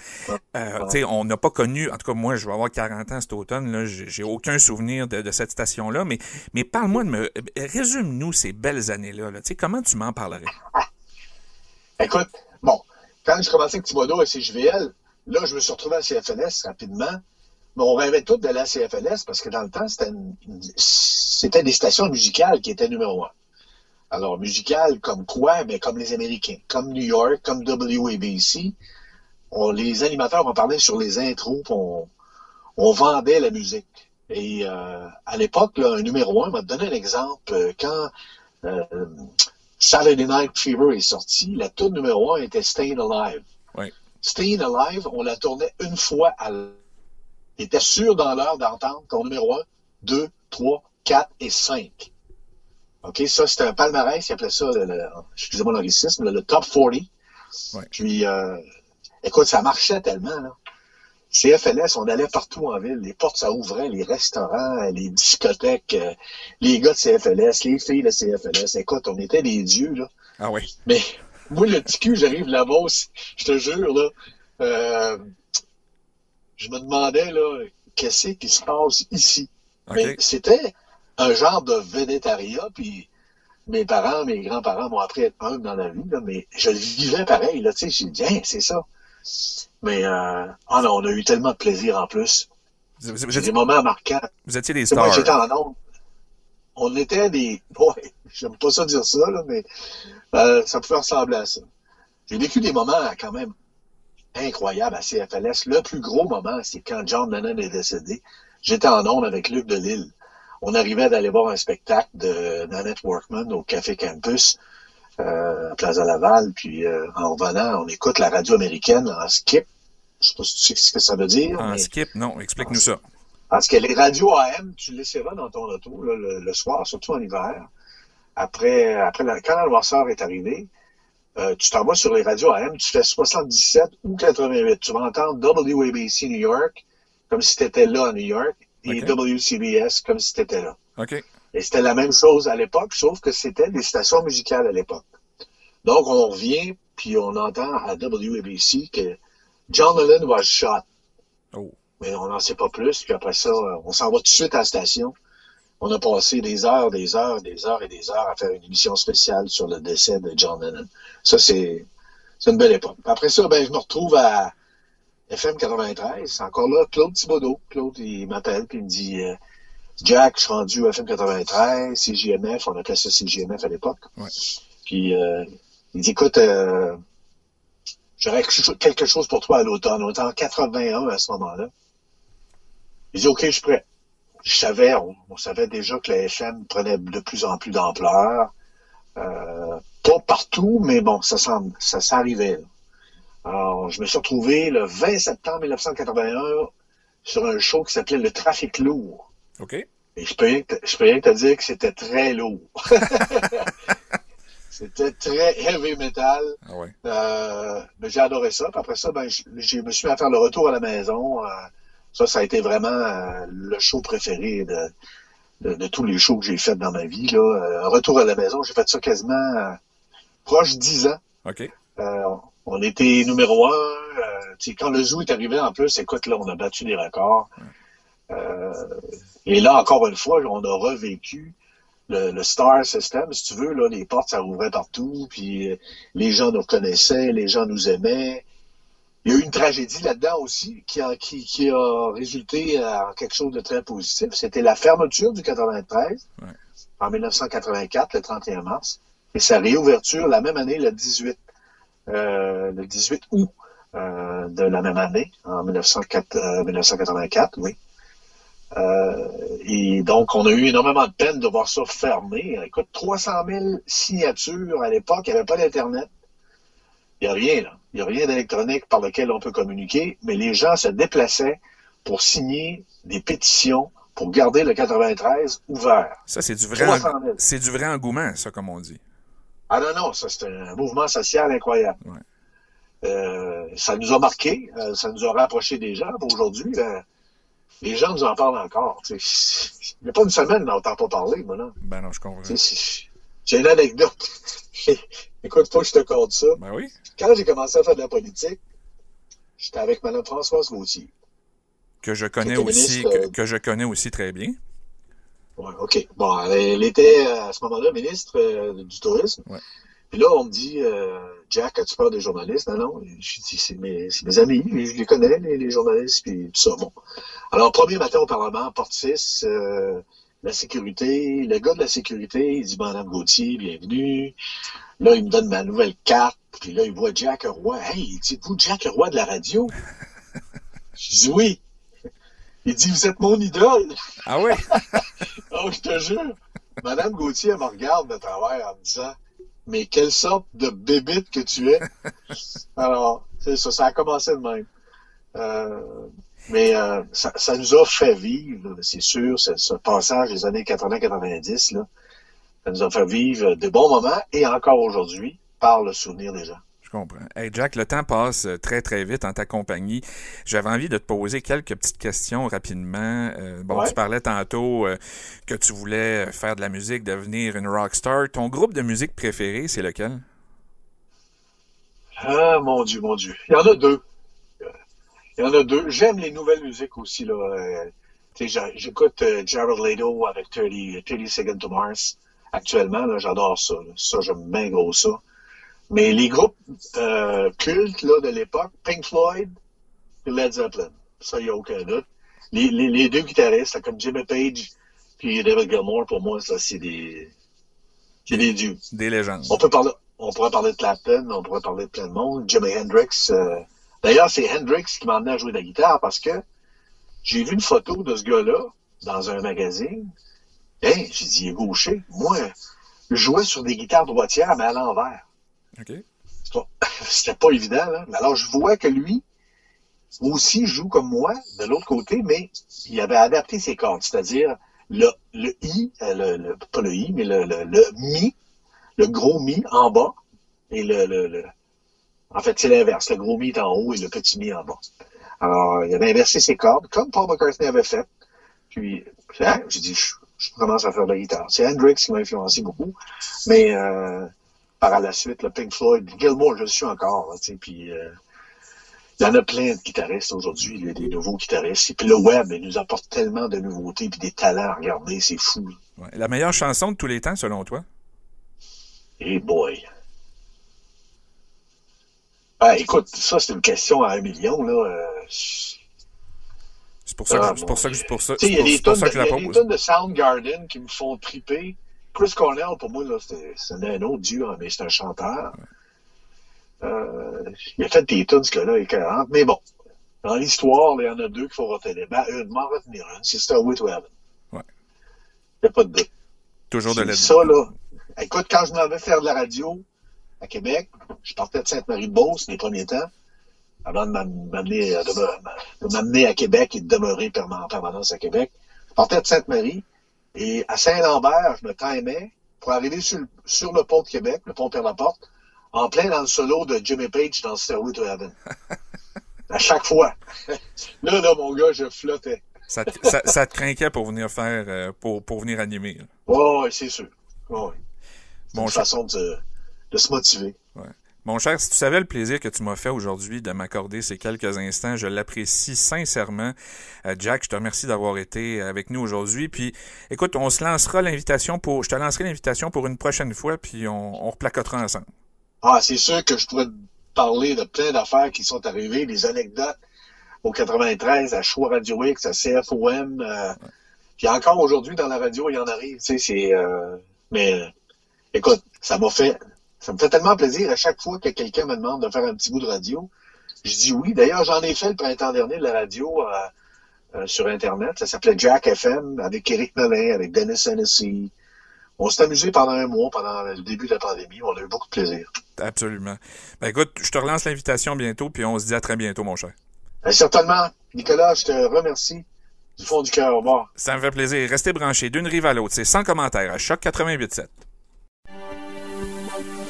Euh, on n'a pas connu, en tout cas, moi, je vais avoir 40 ans cet automne, j'ai aucun souvenir de, de cette station-là, mais, mais parle-moi de me. Résume-nous ces belles années-là. Là. Comment tu m'en parlerais? Écoute, bon, quand je commençais avec Thibodeau et CJVL, là, je me suis retrouvé à CFLS rapidement. Mais on rêvait tous de la CFLS parce que dans le temps, c'était des stations musicales qui étaient numéro un. Alors, musicales comme quoi? Mais comme les Américains, comme New York, comme WABC. On, les animateurs en parlaient sur les intros, on, on vendait la musique. Et euh, à l'époque, un numéro un m'a donné un exemple. euh, Quand euh, Saturday Night Fever est sorti, la tour numéro un était Staying Alive. Oui. Staying Alive, on la tournait une fois à l- Il était sûr dans l'heure d'entendre ton numéro 1, 2, 3, 4 et 5. OK, ça, c'était un palmarès, ils appelaient ça, excusez-moi l'anglicisme, le, le top 40. Ouais. Puis, euh, écoute, ça marchait tellement, là. CFLS, on allait partout en ville. Les portes, ça ouvrait, les restaurants, les discothèques, euh, les gars de CFLS, les filles de CFLS. Écoute, on était des dieux, là. Ah oui. Mais moi, le petit cul, j'arrive là-bas, je te jure, là, euh, je me demandais, là, qu'est-ce qui se passe ici? OK. Mais c'était un genre de vénétariat, puis mes parents, mes grands-parents m'ont appris à être humble dans la vie, là, mais je le vivais pareil, là, tu sais, j'ai dit, c'est ça. Mais, euh, ah non, on a eu tellement de plaisir en plus. Vous, vous des moments marquants. vous étiez des sais, Moi, stars. j'étais en onde. On était des. Ouais, j'aime pas ça dire ça, là, mais euh, ça pouvait ressembler à ça. J'ai vécu des moments quand même incroyables à CFLS. Le plus gros moment, c'est quand John Lennon est décédé. J'étais en onde avec Luc Delisle. On arrivait d'aller voir un spectacle de Nanette Workman au Café Campus à Plaza Laval. Puis euh, en revenant, on écoute la radio américaine en skip. Je sais pas si tu sais ce que ça veut dire. En mais- skip, non, explique-nous ça. parce que les radios AM, tu les laisseras dans ton auto là, le, le soir, surtout en hiver. Après, après la, quand la noirceur est arrivée, euh, tu t'en vas sur les radios AM, tu fais 77 ou 88. Tu vas entendre WABC New York comme si tu étais là à New York et. WCBS comme si tu étais là. OK. Et c'était la même chose à l'époque, sauf que c'était des stations musicales à l'époque. Donc, on revient, puis on entend à WABC que John Lennon was shot Oh. mais on n'en sait pas plus. Puis après ça, euh, on s'en va tout de suite à la station. On a passé des heures, des heures, des heures et des heures à faire une émission spéciale sur le décès de John Lennon. Ça, c'est une belle époque. Après ça, ben, je me retrouve à FM 93. C'est encore là, Claude Thibodeau. Claude, il m'appelle puis il me dit euh, Jack, je suis rendu à FM 93, CJMF, on appelait ça CJMF à l'époque. Ouais. Puis euh, il dit écoute, euh, j'aurais quelque chose pour toi à l'automne. On était en 81 à ce moment-là. Il dit, OK, je suis prêt. Je savais, on, on savait déjà que la FM prenait de plus en plus d'ampleur. Euh, pas partout, mais bon, ça s'en- ça s'arrivait. Alors, je me suis retrouvé le 20 septembre 1981 sur un show qui s'appelait Le Trafic lourd. OK. Et je peux rien que te, je peux rien que te dire que c'était très lourd. c'était très heavy metal. Ah ouais. Euh, mais j'ai adoré ça. Puis après ça, ben, je, je me suis mis à faire le retour à la maison. Euh, ça, ça a été vraiment euh, le show préféré de, de, de tous les shows que j'ai fait dans ma vie. Là. Euh, un retour à la maison, j'ai fait ça quasiment proche de 10 ans. OK. Euh, on était numéro un. Tu sais, quand le zoo est arrivé, en plus, écoute, là, on a battu des records. Euh, et là, encore une fois, on a revécu le, le Star System, si tu veux. Là, les portes, ça partout. Puis euh, les gens nous connaissaient, les gens nous aimaient. Il y a eu une tragédie là-dedans aussi qui a, qui, qui a résulté en quelque chose de très positif. C'était la fermeture du 93 Ouais. en 1984, le 31 mars, et sa réouverture la même année, le 18, euh, le 18 août euh, de la même année, en 1904, euh, 1984, oui. Euh, et donc, on a eu énormément de peine de voir ça fermé. Écoute, 300 000 signatures à l'époque, il n'y avait pas d'Internet. Il n'y a rien, là. Il n'y a rien d'électronique par lequel on peut communiquer, mais les gens se déplaçaient pour signer des pétitions pour garder le 93 ouvert. Ça, c'est du vrai, 300 000. c'est du vrai engouement, ça, comme on dit. Ah non, non, ça c'est un mouvement social incroyable. Ouais. Euh, ça nous a marqué, euh, ça nous a rapproché des gens. Aujourd'hui, ben, les gens nous en parlent encore. Il n'y a pas une semaine on n'entend pas parler, moi, là. Ben non, je comprends. J'ai une anecdote. Écoute, faut que je te compte ça. Ben oui. Quand j'ai commencé à faire de la politique, j'étais avec Mme Françoise Gauthier. Que je connais aussi, que, euh, que je connais aussi très bien. Ouais, OK. Bon, elle était à ce moment-là ministre euh, du Tourisme. Ouais. Puis là, on me dit, euh, Jack, as-tu peur des journalistes? Non, non. Je dis, c'est mes, amis, je les connais, les, les journalistes, puis tout ça. Bon. Alors, premier matin au Parlement, porte 6, euh, la sécurité, le gars de la sécurité, il dit, Madame Gauthier, bienvenue. Là, il me donne ma nouvelle carte, puis là, il voit Jack Roy. Hey, dites-vous Jack Roy de la radio? je dis oui. Il dit, vous êtes mon idole. Ah oui? Oh, je te jure. Madame Gauthier, elle me regarde de travers en me disant Mais quelle sorte de bébite que tu es. Alors, c'est ça, ça a commencé de même. Euh, mais euh, ça, ça nous a fait vivre, c'est sûr, ce, ce passage des années 80-90, là, ça nous a fait vivre de bons moments et encore aujourd'hui par le souvenir des gens. Je comprends. Hey Jack, le temps passe euh, très très vite en ta compagnie. J'avais envie de te poser quelques petites questions rapidement. Euh, bon, Ouais. tu parlais tantôt euh, que tu voulais faire de la musique, devenir une rockstar. Ton groupe de musique préféré, c'est lequel? Ah, mon Dieu, mon Dieu. Il y en a deux. Il y en a deux. J'aime les nouvelles musiques aussi. là. J'écoute Jared Leto avec 30, 30 Seconds to Mars actuellement. J'adore ça. là. Ça, j'aime bien gros ça. Mais les groupes euh, cultes là, de l'époque, Pink Floyd et Led Zeppelin, ça, il n'y a aucun doute. Les, les, les deux guitaristes, comme Jimmy Page puis David Gilmour, pour moi, ça, c'est des, c'est des dieux. Des légendes. On peut parler, on pourrait parler de Clapton, on pourrait parler de plein de monde. Jimi Hendrix. euh, D'ailleurs, c'est Hendrix qui m'a emmené à jouer de la guitare parce que j'ai vu une photo de ce gars-là dans un magazine. Hein, j'ai dit, il est gaucher. Moi, je jouais sur des guitares droitières, mais à l'envers. OK. C'est pas- C'était pas évident, là. Mais alors, je vois que lui aussi joue comme moi, de l'autre côté, mais il avait adapté ses cordes. C'est-à-dire, le, le I, euh, le, pas le I, mais le, le, Mi, le gros Mi en bas, et le, le, en fait, c'est l'inverse. Le gros Mi est en haut et le petit Mi en bas. Alors, il avait inversé ses cordes, comme Paul McCartney avait fait. Puis, hein, j'ai dit, je, je commence à faire de la guitare. C'est Hendrix qui m'a influencé beaucoup. Mais, euh, par la suite, le Pink Floyd, Gilmore, je le suis encore, là, tu sais, puis euh, il y en a plein de guitaristes aujourd'hui, il y a des nouveaux guitaristes. Et puis le web, il nous apporte tellement de nouveautés puis des talents à regarder, c'est fou. Ouais. La meilleure chanson de tous les temps, selon toi? Et boy. Ah, écoute, ça, c'est une question à un million, là. euh, C'est pour ça que, Ah, je- pour ça que, pour ça, Tu sais, il y a c'est des pour, ça que je la il y a des tonnes de Soundgarden qui me font triper. Chris Cornell, pour moi, c'est un autre dieu, mais c'est un chanteur. Euh, il a fait des tunes, ce gars-là, écœurantes. Mais bon, dans l'histoire, il y en a deux qu'il faut retenir. Ben, une, m'en retenir une, c'est Starway to Heaven. Ouais. Il n'y a pas de doute. Toujours de l'aide. Ça, là, écoute, quand je m'en vais faire de la radio à Québec, je partais de Sainte-Marie-de-Beauce les premiers temps, avant de m'am- m'amener euh, de me- de m'amener à Québec et de demeurer en permanence à Québec. Je partais de Sainte-Marie et à Saint-Lambert, je me timais pour arriver sur le, sur le pont de Québec, le pont Père-Laporte, en plein dans le solo de Jimmy Page dans Stairway to Heaven. à chaque fois. là, là, mon gars, je flottais. Ça, te- ça, ça te craquait pour venir faire, euh, pour, pour venir animer. Ouais, ouais, c'est sûr. Ouais. C'est une façon de, de se motiver. Mon cher, si tu savais le plaisir que tu m'as fait aujourd'hui de m'accorder ces quelques instants, je l'apprécie sincèrement. Euh, Jack, je te remercie d'avoir été avec nous aujourd'hui. Puis, écoute, on se lancera l'invitation pour, je te lancerai l'invitation pour une prochaine fois, puis on, on replacotera ensemble. Ah, c'est sûr que je pourrais te parler de plein d'affaires qui sont arrivées, des anecdotes au 93, à Choix Radio X, à CFOM. Euh, puis encore aujourd'hui, dans la radio, il y en arrive. Tu sais, c'est... euh, mais euh, écoute, ça m'a fait... Ça me fait tellement plaisir à chaque fois que quelqu'un me demande de faire un petit bout de radio. Je dis oui. D'ailleurs, j'en ai fait le printemps dernier de la radio euh, euh, sur Internet. Ça s'appelait Jack FM avec Eric Melin, avec Dennis Hennessy. On s'est amusé pendant un mois, pendant le début de la pandémie. On a eu beaucoup de plaisir. Absolument. Ben écoute, je te relance l'invitation bientôt, puis on se dit à très bientôt, mon cher. Ben, certainement. Nicolas, je te remercie du fond du cœur. Au revoir. Ça me fait plaisir. Restez branchés d'une rive à l'autre. C'est sans commentaire à Choc 88.7.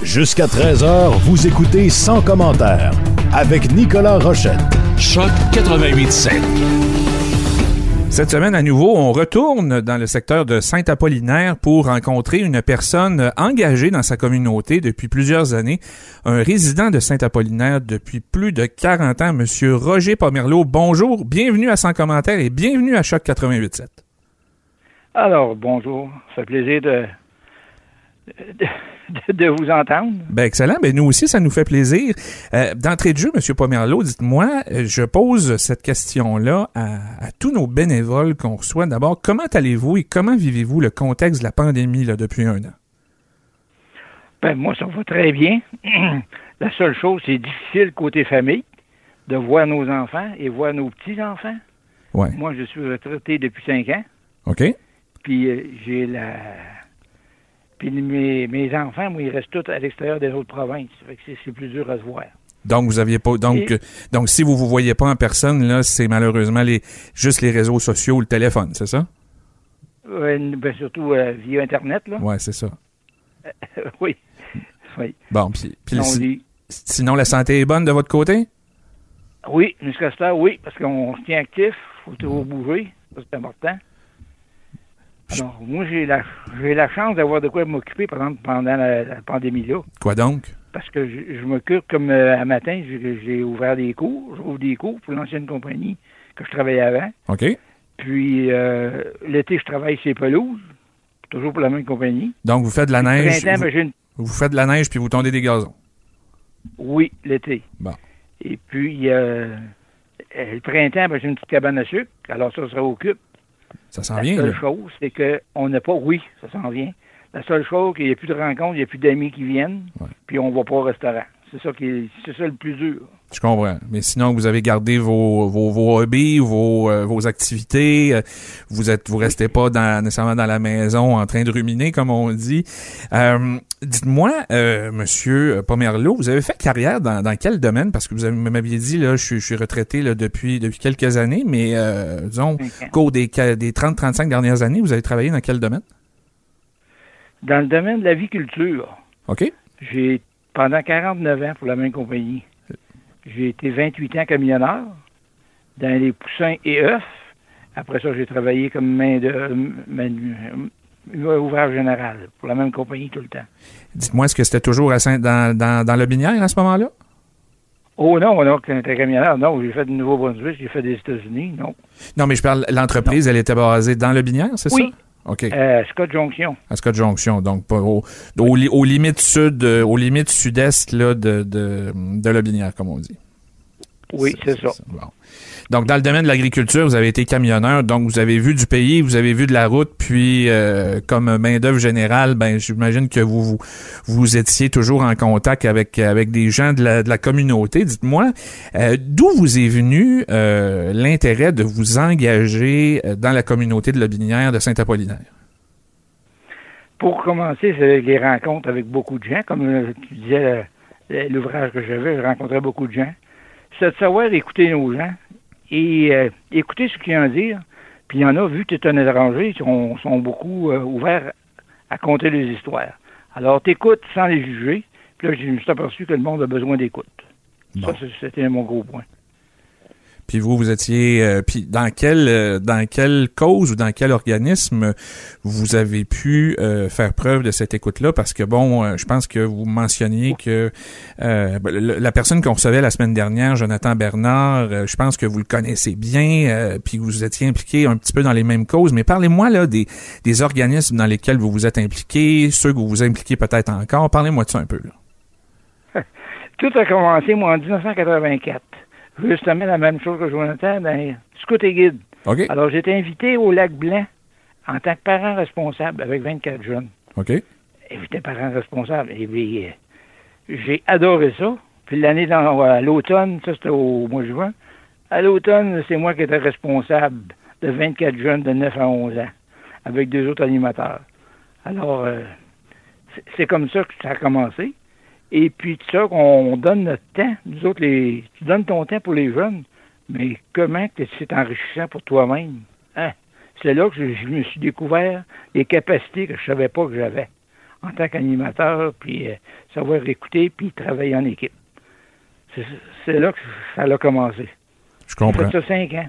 Jusqu'à 13h, vous écoutez Sans commentaire avec Nicolas Rochette. Choc 88.7. Cette semaine, à nouveau, on retourne dans le secteur de Saint-Apollinaire pour rencontrer une personne engagée dans sa communauté depuis plusieurs années, un résident de Saint-Apollinaire depuis plus de 40 ans, Monsieur Roger Pomerleau. Bonjour, bienvenue à Sans commentaire et bienvenue à Choc 88.7. Alors, bonjour, ça fait plaisir de, de, de vous entendre. Ben excellent. Ben nous aussi, ça nous fait plaisir. Euh, D'entrée de jeu, Monsieur Pomerleau, dites-moi, euh, je pose cette question-là à, à, tous nos bénévoles qu'on reçoit. D'abord, comment allez-vous et comment vivez-vous le contexte de la pandémie là, depuis un an? Ben moi, ça va très bien. la seule chose, c'est difficile côté famille de voir nos enfants et voir nos petits-enfants. Ouais. Moi, je suis retraité depuis cinq ans. OK. Puis euh, j'ai la puis mes, mes, enfants, moi, ils restent tous à l'extérieur des autres provinces. Fait que c'est plus dur à se voir. Donc vous aviez pas donc Et, donc si vous vous voyez pas en personne là, c'est malheureusement les juste les réseaux sociaux ou le téléphone, c'est ça? Euh, ben, surtout euh, via internet là. Ouais, c'est ça. oui. Oui. Bon, puis, si- sinon la santé est bonne de votre côté? Oui, jusqu'à ce oui, parce qu'on se tient actif, faut toujours bouger, c'est important. Alors, moi, j'ai la, j'ai la chance d'avoir de quoi m'occuper, par exemple, pendant la, la pandémie-là. Quoi donc? Parce que je, je m'occupe, comme euh, un matin, j'ai, ouvert des cours, j'ouvre des cours pour l'ancienne compagnie que je travaillais avant. OK. Puis, euh, l'été, je travaille chez Pelouse, toujours pour la même compagnie. Donc vous faites de la neige, printemps, vous, ben, j'ai une- vous faites de la neige puis vous tondez des gazons. Oui, l'été. Bon. Et puis, euh, euh, le printemps, ben, j'ai une petite cabane à sucre, alors ça se réoccupe. Ça s'en La vient seule là. chose, c'est qu'on n'a pas, oui, ça s'en vient. La seule chose, qu'il n'y a plus de rencontres, il n'y a plus d'amis qui viennent, Ouais. puis on va pas au restaurant. C'est ça qui est, c'est ça le plus dur. Je comprends. Mais sinon, vous avez gardé vos, vos, vos hobbies, vos, euh, vos activités. euh, Vous êtes, vous restez pas dans, nécessairement dans la maison en train de ruminer, comme on dit. Euh, Dites-moi, euh, Monsieur Pomerleau, vous avez fait carrière dans, dans quel domaine? Parce que vous m'aviez dit là, je, suis- je suis retraité là, depuis depuis quelques années, mais euh, disons, au cours des, des 30-35 dernières années, vous avez travaillé dans quel domaine? Dans le domaine de l'aviculture, Ok. j'ai, pendant 49 ans pour la même compagnie, j'ai été 28 ans camionneur dans les poussins et œufs. Après ça, j'ai travaillé comme main de main- ouvrage général pour la même compagnie tout le temps. Dites-moi, est-ce que c'était toujours à Saint, dans, dans, dans le Binière à ce moment-là? Oh non, non, quand j'étais camionneur, non, j'ai fait du Nouveau-Brunswick, j'ai fait des États-Unis, non. Non, mais je parle. L'entreprise, elle était basée dans le Binière, c'est Oui. ça Ok. Euh, Scott Junction. à Scott Junction, donc pas au, au aux limites sud, euh, aux limites sud-est là, de, de, de Lobinière, comme on dit. Oui, c'est ça. Bon. Donc, dans le domaine de l'agriculture, vous avez été camionneur, donc vous avez vu du pays, vous avez vu de la route, puis euh, comme main-d'œuvre générale, ben j'imagine que vous, vous vous étiez toujours en contact avec avec des gens de la, de la communauté. Dites-moi, euh, d'où vous est venu euh, l'intérêt de vous engager dans la communauté de Lobinière de Saint-Apollinaire? Pour commencer, c'est les rencontres avec beaucoup de gens. Comme tu disais, l'ouvrage que j'avais, je rencontrais beaucoup de gens. C'est de savoir écouter nos gens et euh, écouter ce qu'ils ont à dire. Puis il y en a, vu que tu es un étranger, ils sont, sont beaucoup euh, ouverts à compter des histoires. Alors, t'écoutes sans les juger. Puis là, je me suis aperçu que le monde a besoin d'écoute. Bon. Ça, c'était mon gros point. Puis vous, vous étiez, euh, puis dans quelle, euh, dans quelle cause ou dans quel organisme vous avez pu euh, faire preuve de cette écoute-là? Parce que bon, euh, je pense que vous mentionniez que euh, ben, la personne qu'on recevait la semaine dernière, Jonathan Bernard, je pense que vous le connaissez bien, puis vous étiez impliqué un petit peu dans les mêmes causes. Mais parlez-moi là des, des organismes dans lesquels vous vous êtes impliqué, ceux que vous vous impliquez peut-être encore. Parlez-moi de ça un peu. Là. Tout a commencé, moi, en 1984. Justement, la même chose que Jonathan, dans Scout et Guide. Alors, j'ai été invité au Lac Blanc en tant que parent responsable avec 24 jeunes. ok, Et j'étais parent responsable. Et puis, euh, j'ai adoré ça. Puis l'année dans à l'automne, ça c'était au mois de juin, à l'automne, c'est moi qui étais responsable de 24 jeunes de 9 à 11 ans, avec deux autres animateurs. Alors, euh, c'est comme ça que ça a commencé. Et puis, tout ça, qu'on donne notre temps. Nous autres, les, tu donnes ton temps pour les jeunes, mais comment que c'est enrichissant pour toi-même? Hein? C'est là que je, je me suis découvert les capacités que je savais pas que j'avais. en tant qu'animateur, puis euh, savoir écouter, puis travailler en équipe. C'est- là que ça a commencé. Je J'ai comprends. fait ça cinq ans.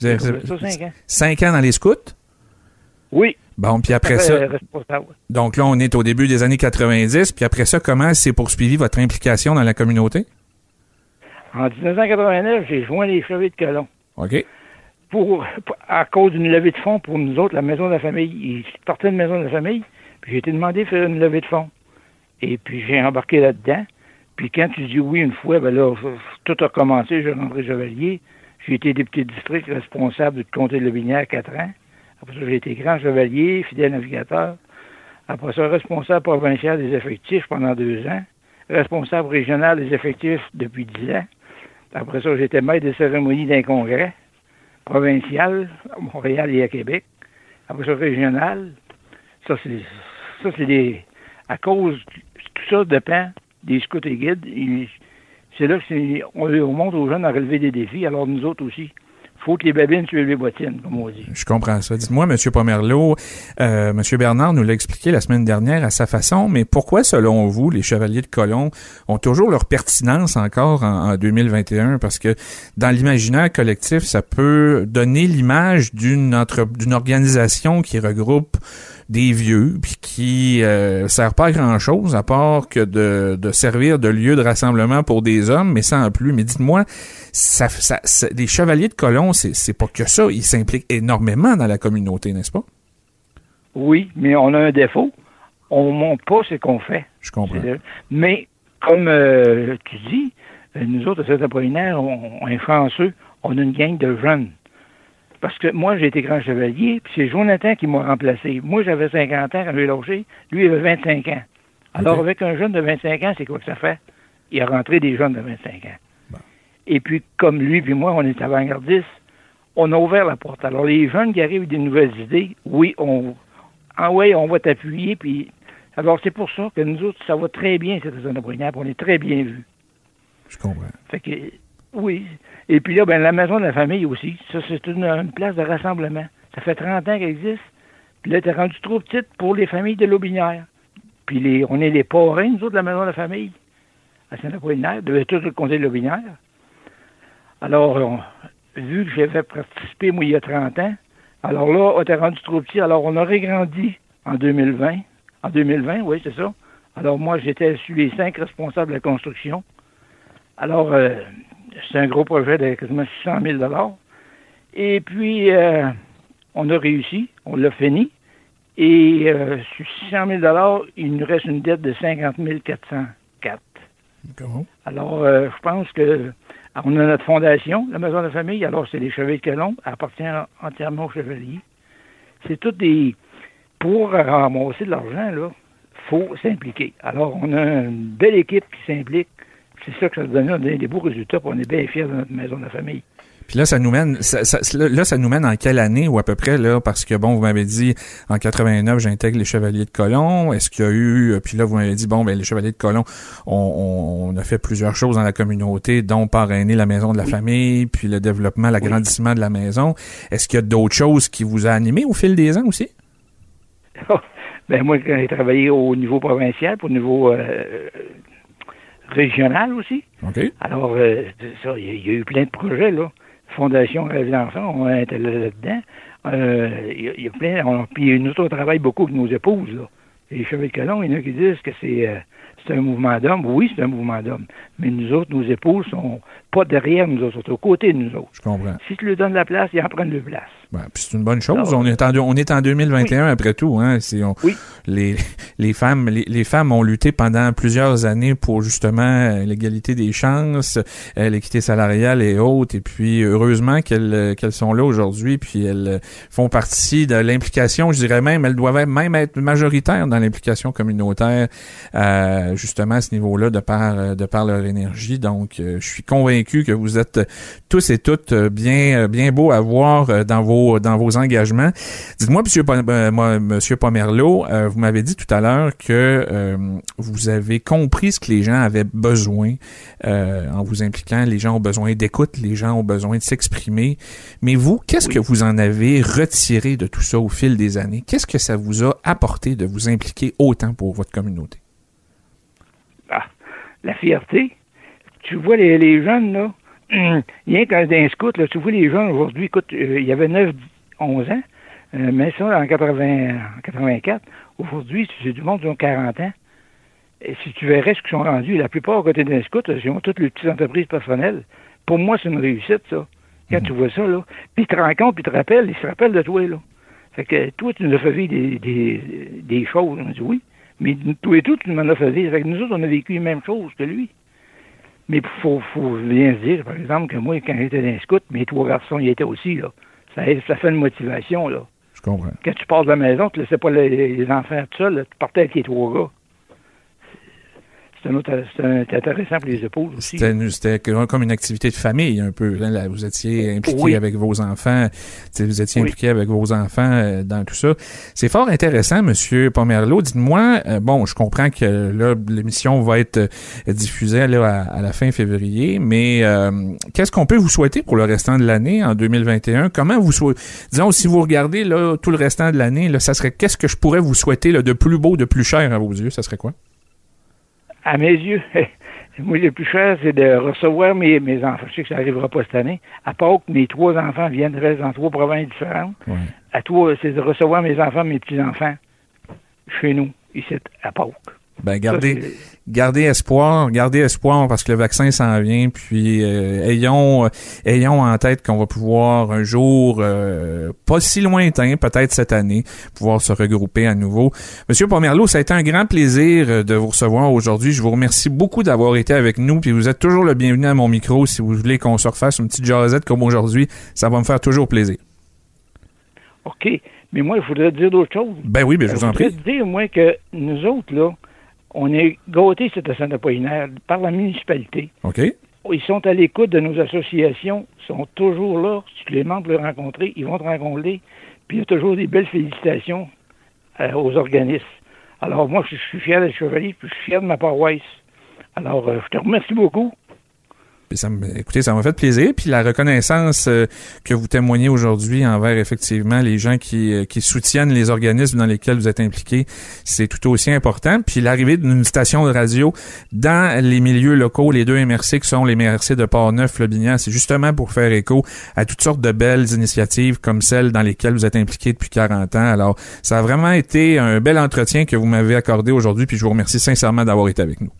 Vous J'ai avez- fait ça cinq ans. Cinq ans dans les scouts? Oui. Bon, puis après ça, responsable. donc là, on est au début des années 90, puis après ça, comment s'est poursuivi votre implication dans la communauté? En 1989, j'ai joint les Chevaliers de Colomb. OK. Pour, pour- à cause d'une levée de fonds pour nous autres, la maison de la famille. Ils sortaient de maison de la famille, puis j'ai été demandé de faire une levée de fonds. Et puis j'ai embarqué là-dedans. Puis quand tu dis oui une fois, ben là, tout a commencé, j'ai rentré chevalier. J'ai été député de district responsable du comté de Lobinière quatre ans. Après ça, j'ai été grand chevalier, fidèle navigateur. Après ça, responsable provincial des effectifs pendant deux ans. Responsable régional des effectifs depuis dix ans. Après ça, j'étais maître des cérémonies d'un congrès provincial à Montréal et à Québec. Après ça, régional. Ça, c'est des. À cause, tout ça dépend des scouts et guides. C'est là que c'est- on, on montre aux jeunes à relever des défis, alors nous autres aussi. Faut que les babines suivent les bottines, comme on dit. Je comprends ça. Dites-moi, M. Pomerleau, euh, M. Bernard nous l'a expliqué la semaine dernière à sa façon, mais pourquoi, selon vous, les Chevaliers de Colomb ont toujours leur pertinence encore en, en 2021? Parce que dans l'imaginaire collectif, ça peut donner l'image d'une entre d'une organisation qui regroupe des vieux, puis qui euh, sert pas à grand chose à part que de, de servir de lieu de rassemblement pour des hommes, mais sans plus. Mais dites-moi, ça, ça, ça- les chevaliers de colons, c'est, pas que ça, ils s'impliquent énormément dans la communauté, n'est-ce pas? Oui, mais on a un défaut. On montre pas ce qu'on fait. Je comprends. Mais, comme euh, tu dis, euh, nous autres, à Saint-Apollinaire, on, on est chanceux. On a une gang de jeunes. Parce que moi, j'ai été grand chevalier, puis c'est Jonathan qui m'a remplacé. Moi, j'avais 50 ans quand j'ai logé. Lui, il avait 25 ans. Alors, avec un jeune de 25 ans, c'est quoi que ça fait? Il a rentré des jeunes de 25 ans. Et puis, comme lui puis moi, on est avant-gardistes, on a ouvert la porte. Alors, les jeunes qui arrivent avec des nouvelles idées, oui, on, ah ouais, on va t'appuyer. Puis, alors, c'est pour ça que nous autres, ça va très bien, cette zone de puis on est très bien vus. Je comprends. Fait que, oui. Et puis là, ben, la maison de la famille aussi, ça, c'est une, place de rassemblement. Ça fait 30 ans qu'elle existe. Puis là, t'es rendu trop petite pour les familles de l'Aubinière. Puis les, on est les parrains, nous autres, de la maison de la famille, à Saint-Apollinaire, de tout le comté de l'Aubinière. Alors, vu que j'avais participé, moi, il y a 30 ans, alors là, on était rendu trop petit. Alors, on aurait grandi en 2020. En 2020, oui, c'est ça. Alors, moi, j'étais sur les cinq responsables de la construction. Alors, euh, c'est un gros projet de quasiment 600 000 Et puis, euh, on a réussi, on l'a fini. Et euh, sur 600 000 il nous reste une dette de 50 404. Comment? Alors, euh, je pense que on a notre fondation, la Maison de la Famille. Alors, c'est les Chevaliers de Colomb, elle appartient entièrement aux Chevaliers. C'est tout des... Pour ramasser de l'argent, là, faut s'impliquer. Alors, on a une belle équipe qui s'implique. C'est ça que ça donne des, des beaux résultats, puis on est bien fiers de notre Maison de la Famille. Puis là, ça nous mène, ça, ça- là, ça nous mène en quelle année ou à peu près là, parce que bon, vous m'avez dit en 89, j'intègre les Chevaliers de Colomb. Est-ce qu'il y a eu, euh, puis là, vous m'avez dit bon, ben les Chevaliers de Colomb, on, a fait plusieurs choses dans la communauté, dont parrainer la maison de la Oui. famille, puis le développement, Oui. l'agrandissement de la maison. Est-ce qu'il y a d'autres choses qui vous a animé au fil des ans aussi? Ben moi, quand j'ai travaillé au niveau provincial, au niveau euh, régional aussi. Alors, euh, ça, il y, a- il y a eu plein de projets, là. Fondation Rêve d'enfant, on était là- là-dedans. Euh, il y, a- il y a plein. On, puis nous autres, on travaille beaucoup avec nos épouses, là. Les Chevaliers de Colomb, il y en a qui disent que c'est euh, c'est un mouvement d'hommes. Oui, c'est un mouvement d'hommes. Mais nous autres, nos épouses sont pas derrière nous autres, sont aux côtés de nous autres. Je comprends. Si tu leur donnes la place, ils en prennent la place. Ben, puis c'est une bonne chose. Ah, on est en deux- on est en 2021 après tout. Hein. C'est- on- Oui. les les femmes les, les femmes ont lutté pendant plusieurs années pour justement euh, l'égalité des chances, euh, l'équité salariale et autres. Et puis heureusement qu'elles euh, qu'elles sont là aujourd'hui. Puis elles font partie de l'implication. Je dirais même elles doivent même être majoritaires dans l'implication communautaire euh, justement à ce niveau-là de par euh, de par leur énergie. Donc euh, je suis convaincu que vous êtes tous et toutes euh, bien euh, bien beaux à voir euh, dans vos dans vos engagements. Dites-moi, Monsieur euh, Monsieur Pomerleau, euh, vous m'avez dit tout à l'heure que euh, vous avez compris ce que les gens avaient besoin euh, en vous impliquant. Les gens ont besoin d'écoute, les gens ont besoin de s'exprimer. Mais vous, qu'est-ce que vous en avez retiré de tout ça au fil des années? Qu'est-ce que ça vous a apporté de vous impliquer autant pour votre communauté? La fierté. Tu vois les, les jeunes, là, rien qu'un d'un scout, là, tu vois les jeunes aujourd'hui, écoute, euh, il y avait 9, 11 ans, euh, mais ça, en, 80, en 84, aujourd'hui, c'est du monde qui ont 40 ans. Et si tu verrais ce qu'ils sont rendus, la plupart, à côté d'un scout, ils ont toutes les petites entreprises personnelles. Pour moi, c'est une réussite, ça. Quand tu vois ça, là. Puis ils te rencontrent, puis ils te rappellent, ils se rappellent de toi, là. Fait que toi, tu nous as fait vivre des, des, des choses. On dit oui. Mais toi et tout, tu m'en as fait que nous autres, on a vécu les mêmes choses que lui. Mais il faut, faut bien se dire, par exemple, que moi, quand j'étais dans le scout, mes trois garçons y étaient aussi, là. Ça, ça fait une motivation, là. Je comprends. Quand tu pars de la maison, tu ne laissais pas les, les enfants tout seuls, tu partais avec les trois gars. C'est intéressant pour les épaules aussi. C'était C'était comme une activité de famille un peu. hein, là, vous étiez impliqué Oui. avec vos enfants. Vous étiez Oui. impliqué avec vos enfants euh, dans tout ça. C'est fort intéressant, Monsieur Pomerleau. Dites-moi, euh, bon, je comprends que là, l'émission va être euh, diffusée là, à, à la fin février, mais euh, qu'est-ce qu'on peut vous souhaiter pour le restant de l'année en 2021? Comment vous souhaitez, disons, si vous regardez là, tout le restant de l'année, ça serait qu'est-ce que je pourrais vous souhaiter là, de plus beau, de plus cher à vos yeux? Ça serait quoi? À mes yeux, moi, le plus cher, c'est de recevoir mes, mes enfants. Je sais que ça n'arrivera pas cette année. À part que mes trois enfants viennent restent dans trois provinces différentes. À toi, c'est de recevoir mes enfants, mes petits-enfants, chez nous, ici, à Pâques. Ben, gardez, gardez espoir, gardez espoir parce que le vaccin s'en vient. Puis euh, ayons, euh, ayons en tête qu'on va pouvoir un jour, euh, pas si lointain, peut-être cette année, pouvoir se regrouper à nouveau. Monsieur Pomerleau, ça a été un grand plaisir de vous recevoir aujourd'hui. Je vous remercie beaucoup d'avoir été avec nous. Puis vous êtes toujours le bienvenu à mon micro si vous voulez qu'on se refasse une petite jasette comme aujourd'hui. Ça va me faire toujours plaisir. OK. Mais moi, il faudrait dire d'autres choses. Ben oui, ben je vous en voudrais prie. te dire, moi, que nous autres, là, on est gâtés, cette saint apollinaire par la municipalité. OK? Ils sont à l'écoute de nos associations, ils sont toujours là. Si tu les membres les rencontrer, ils vont te rencontrer. Puis il y a toujours des belles félicitations euh, aux organismes. Alors moi, je suis fier d'être chevalier, puis je suis fier de ma paroisse. Alors, euh, je te remercie beaucoup. Écoutez, ça m'a fait plaisir. Puis la reconnaissance euh, que vous témoignez aujourd'hui envers effectivement les gens qui, euh, qui soutiennent les organismes dans lesquels vous êtes impliqués, c'est tout aussi important. Puis l'arrivée d'une station de radio dans les milieux locaux, les deux MRC qui sont les MRC de Port-Neuf, Lobinière, c'est justement pour faire écho à toutes sortes de belles initiatives comme celles dans lesquelles vous êtes impliqués depuis 40 ans. Alors, ça a vraiment été un bel entretien que vous m'avez accordé aujourd'hui. Puis je vous remercie sincèrement d'avoir été avec nous.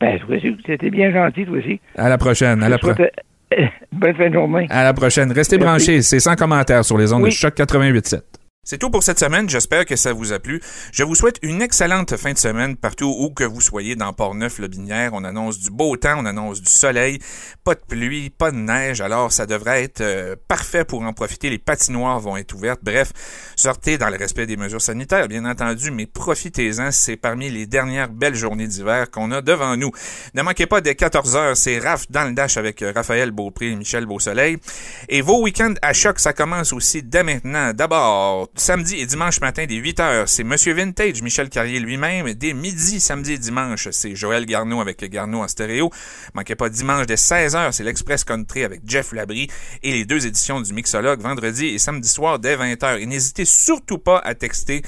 Ben, c'était bien gentil, toi aussi. À la prochaine. À la te pro- souhaite, euh, bonne fin de journée. À la prochaine. Restez Merci. branchés. C'est sans commentaire sur les ondes de. Choc 88.7. C'est tout pour cette semaine. J'espère que ça vous a plu. Je vous souhaite une excellente fin de semaine partout où que vous soyez dans Port-Neuf-le-Binière. On annonce du beau temps, on annonce du soleil, pas de pluie, pas de neige. Alors, ça devrait être euh, parfait pour en profiter. Les patinoires vont être ouvertes. Bref, sortez dans le respect des mesures sanitaires, bien entendu, mais profitez-en. C'est parmi les dernières belles journées d'hiver qu'on a devant nous. Ne manquez pas dès 14 heures, c'est Raph dans le Dash avec euh, Raphaël Beaupré et Michel Beausoleil. Et vos week-ends à choc, ça commence aussi dès maintenant. D'abord, samedi et dimanche matin dès 8 heures, c'est Monsieur Vintage, Michel Carrier lui-même. Dès midi, samedi et dimanche, c'est Joël Garneau avec Garneau en stéréo. Manquez pas dimanche dès 16 heures, c'est l'Express Country avec Jeff Labrie et les deux éditions du Mixologue vendredi et samedi soir dès 20 heures. Et n'hésitez surtout pas à texter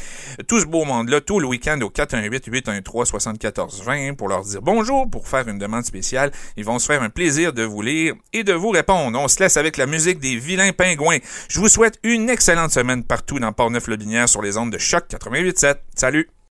tout ce beau monde-là tout le week-end au 418-813-7420 pour leur dire bonjour, pour faire une demande spéciale. Ils vont se faire un plaisir de vous lire et de vous répondre. On se laisse avec la musique des vilains pingouins. Je vous souhaite une excellente semaine partout dans Port-Neuf-le-Binière sur les ondes de Choc 88.7. Salut!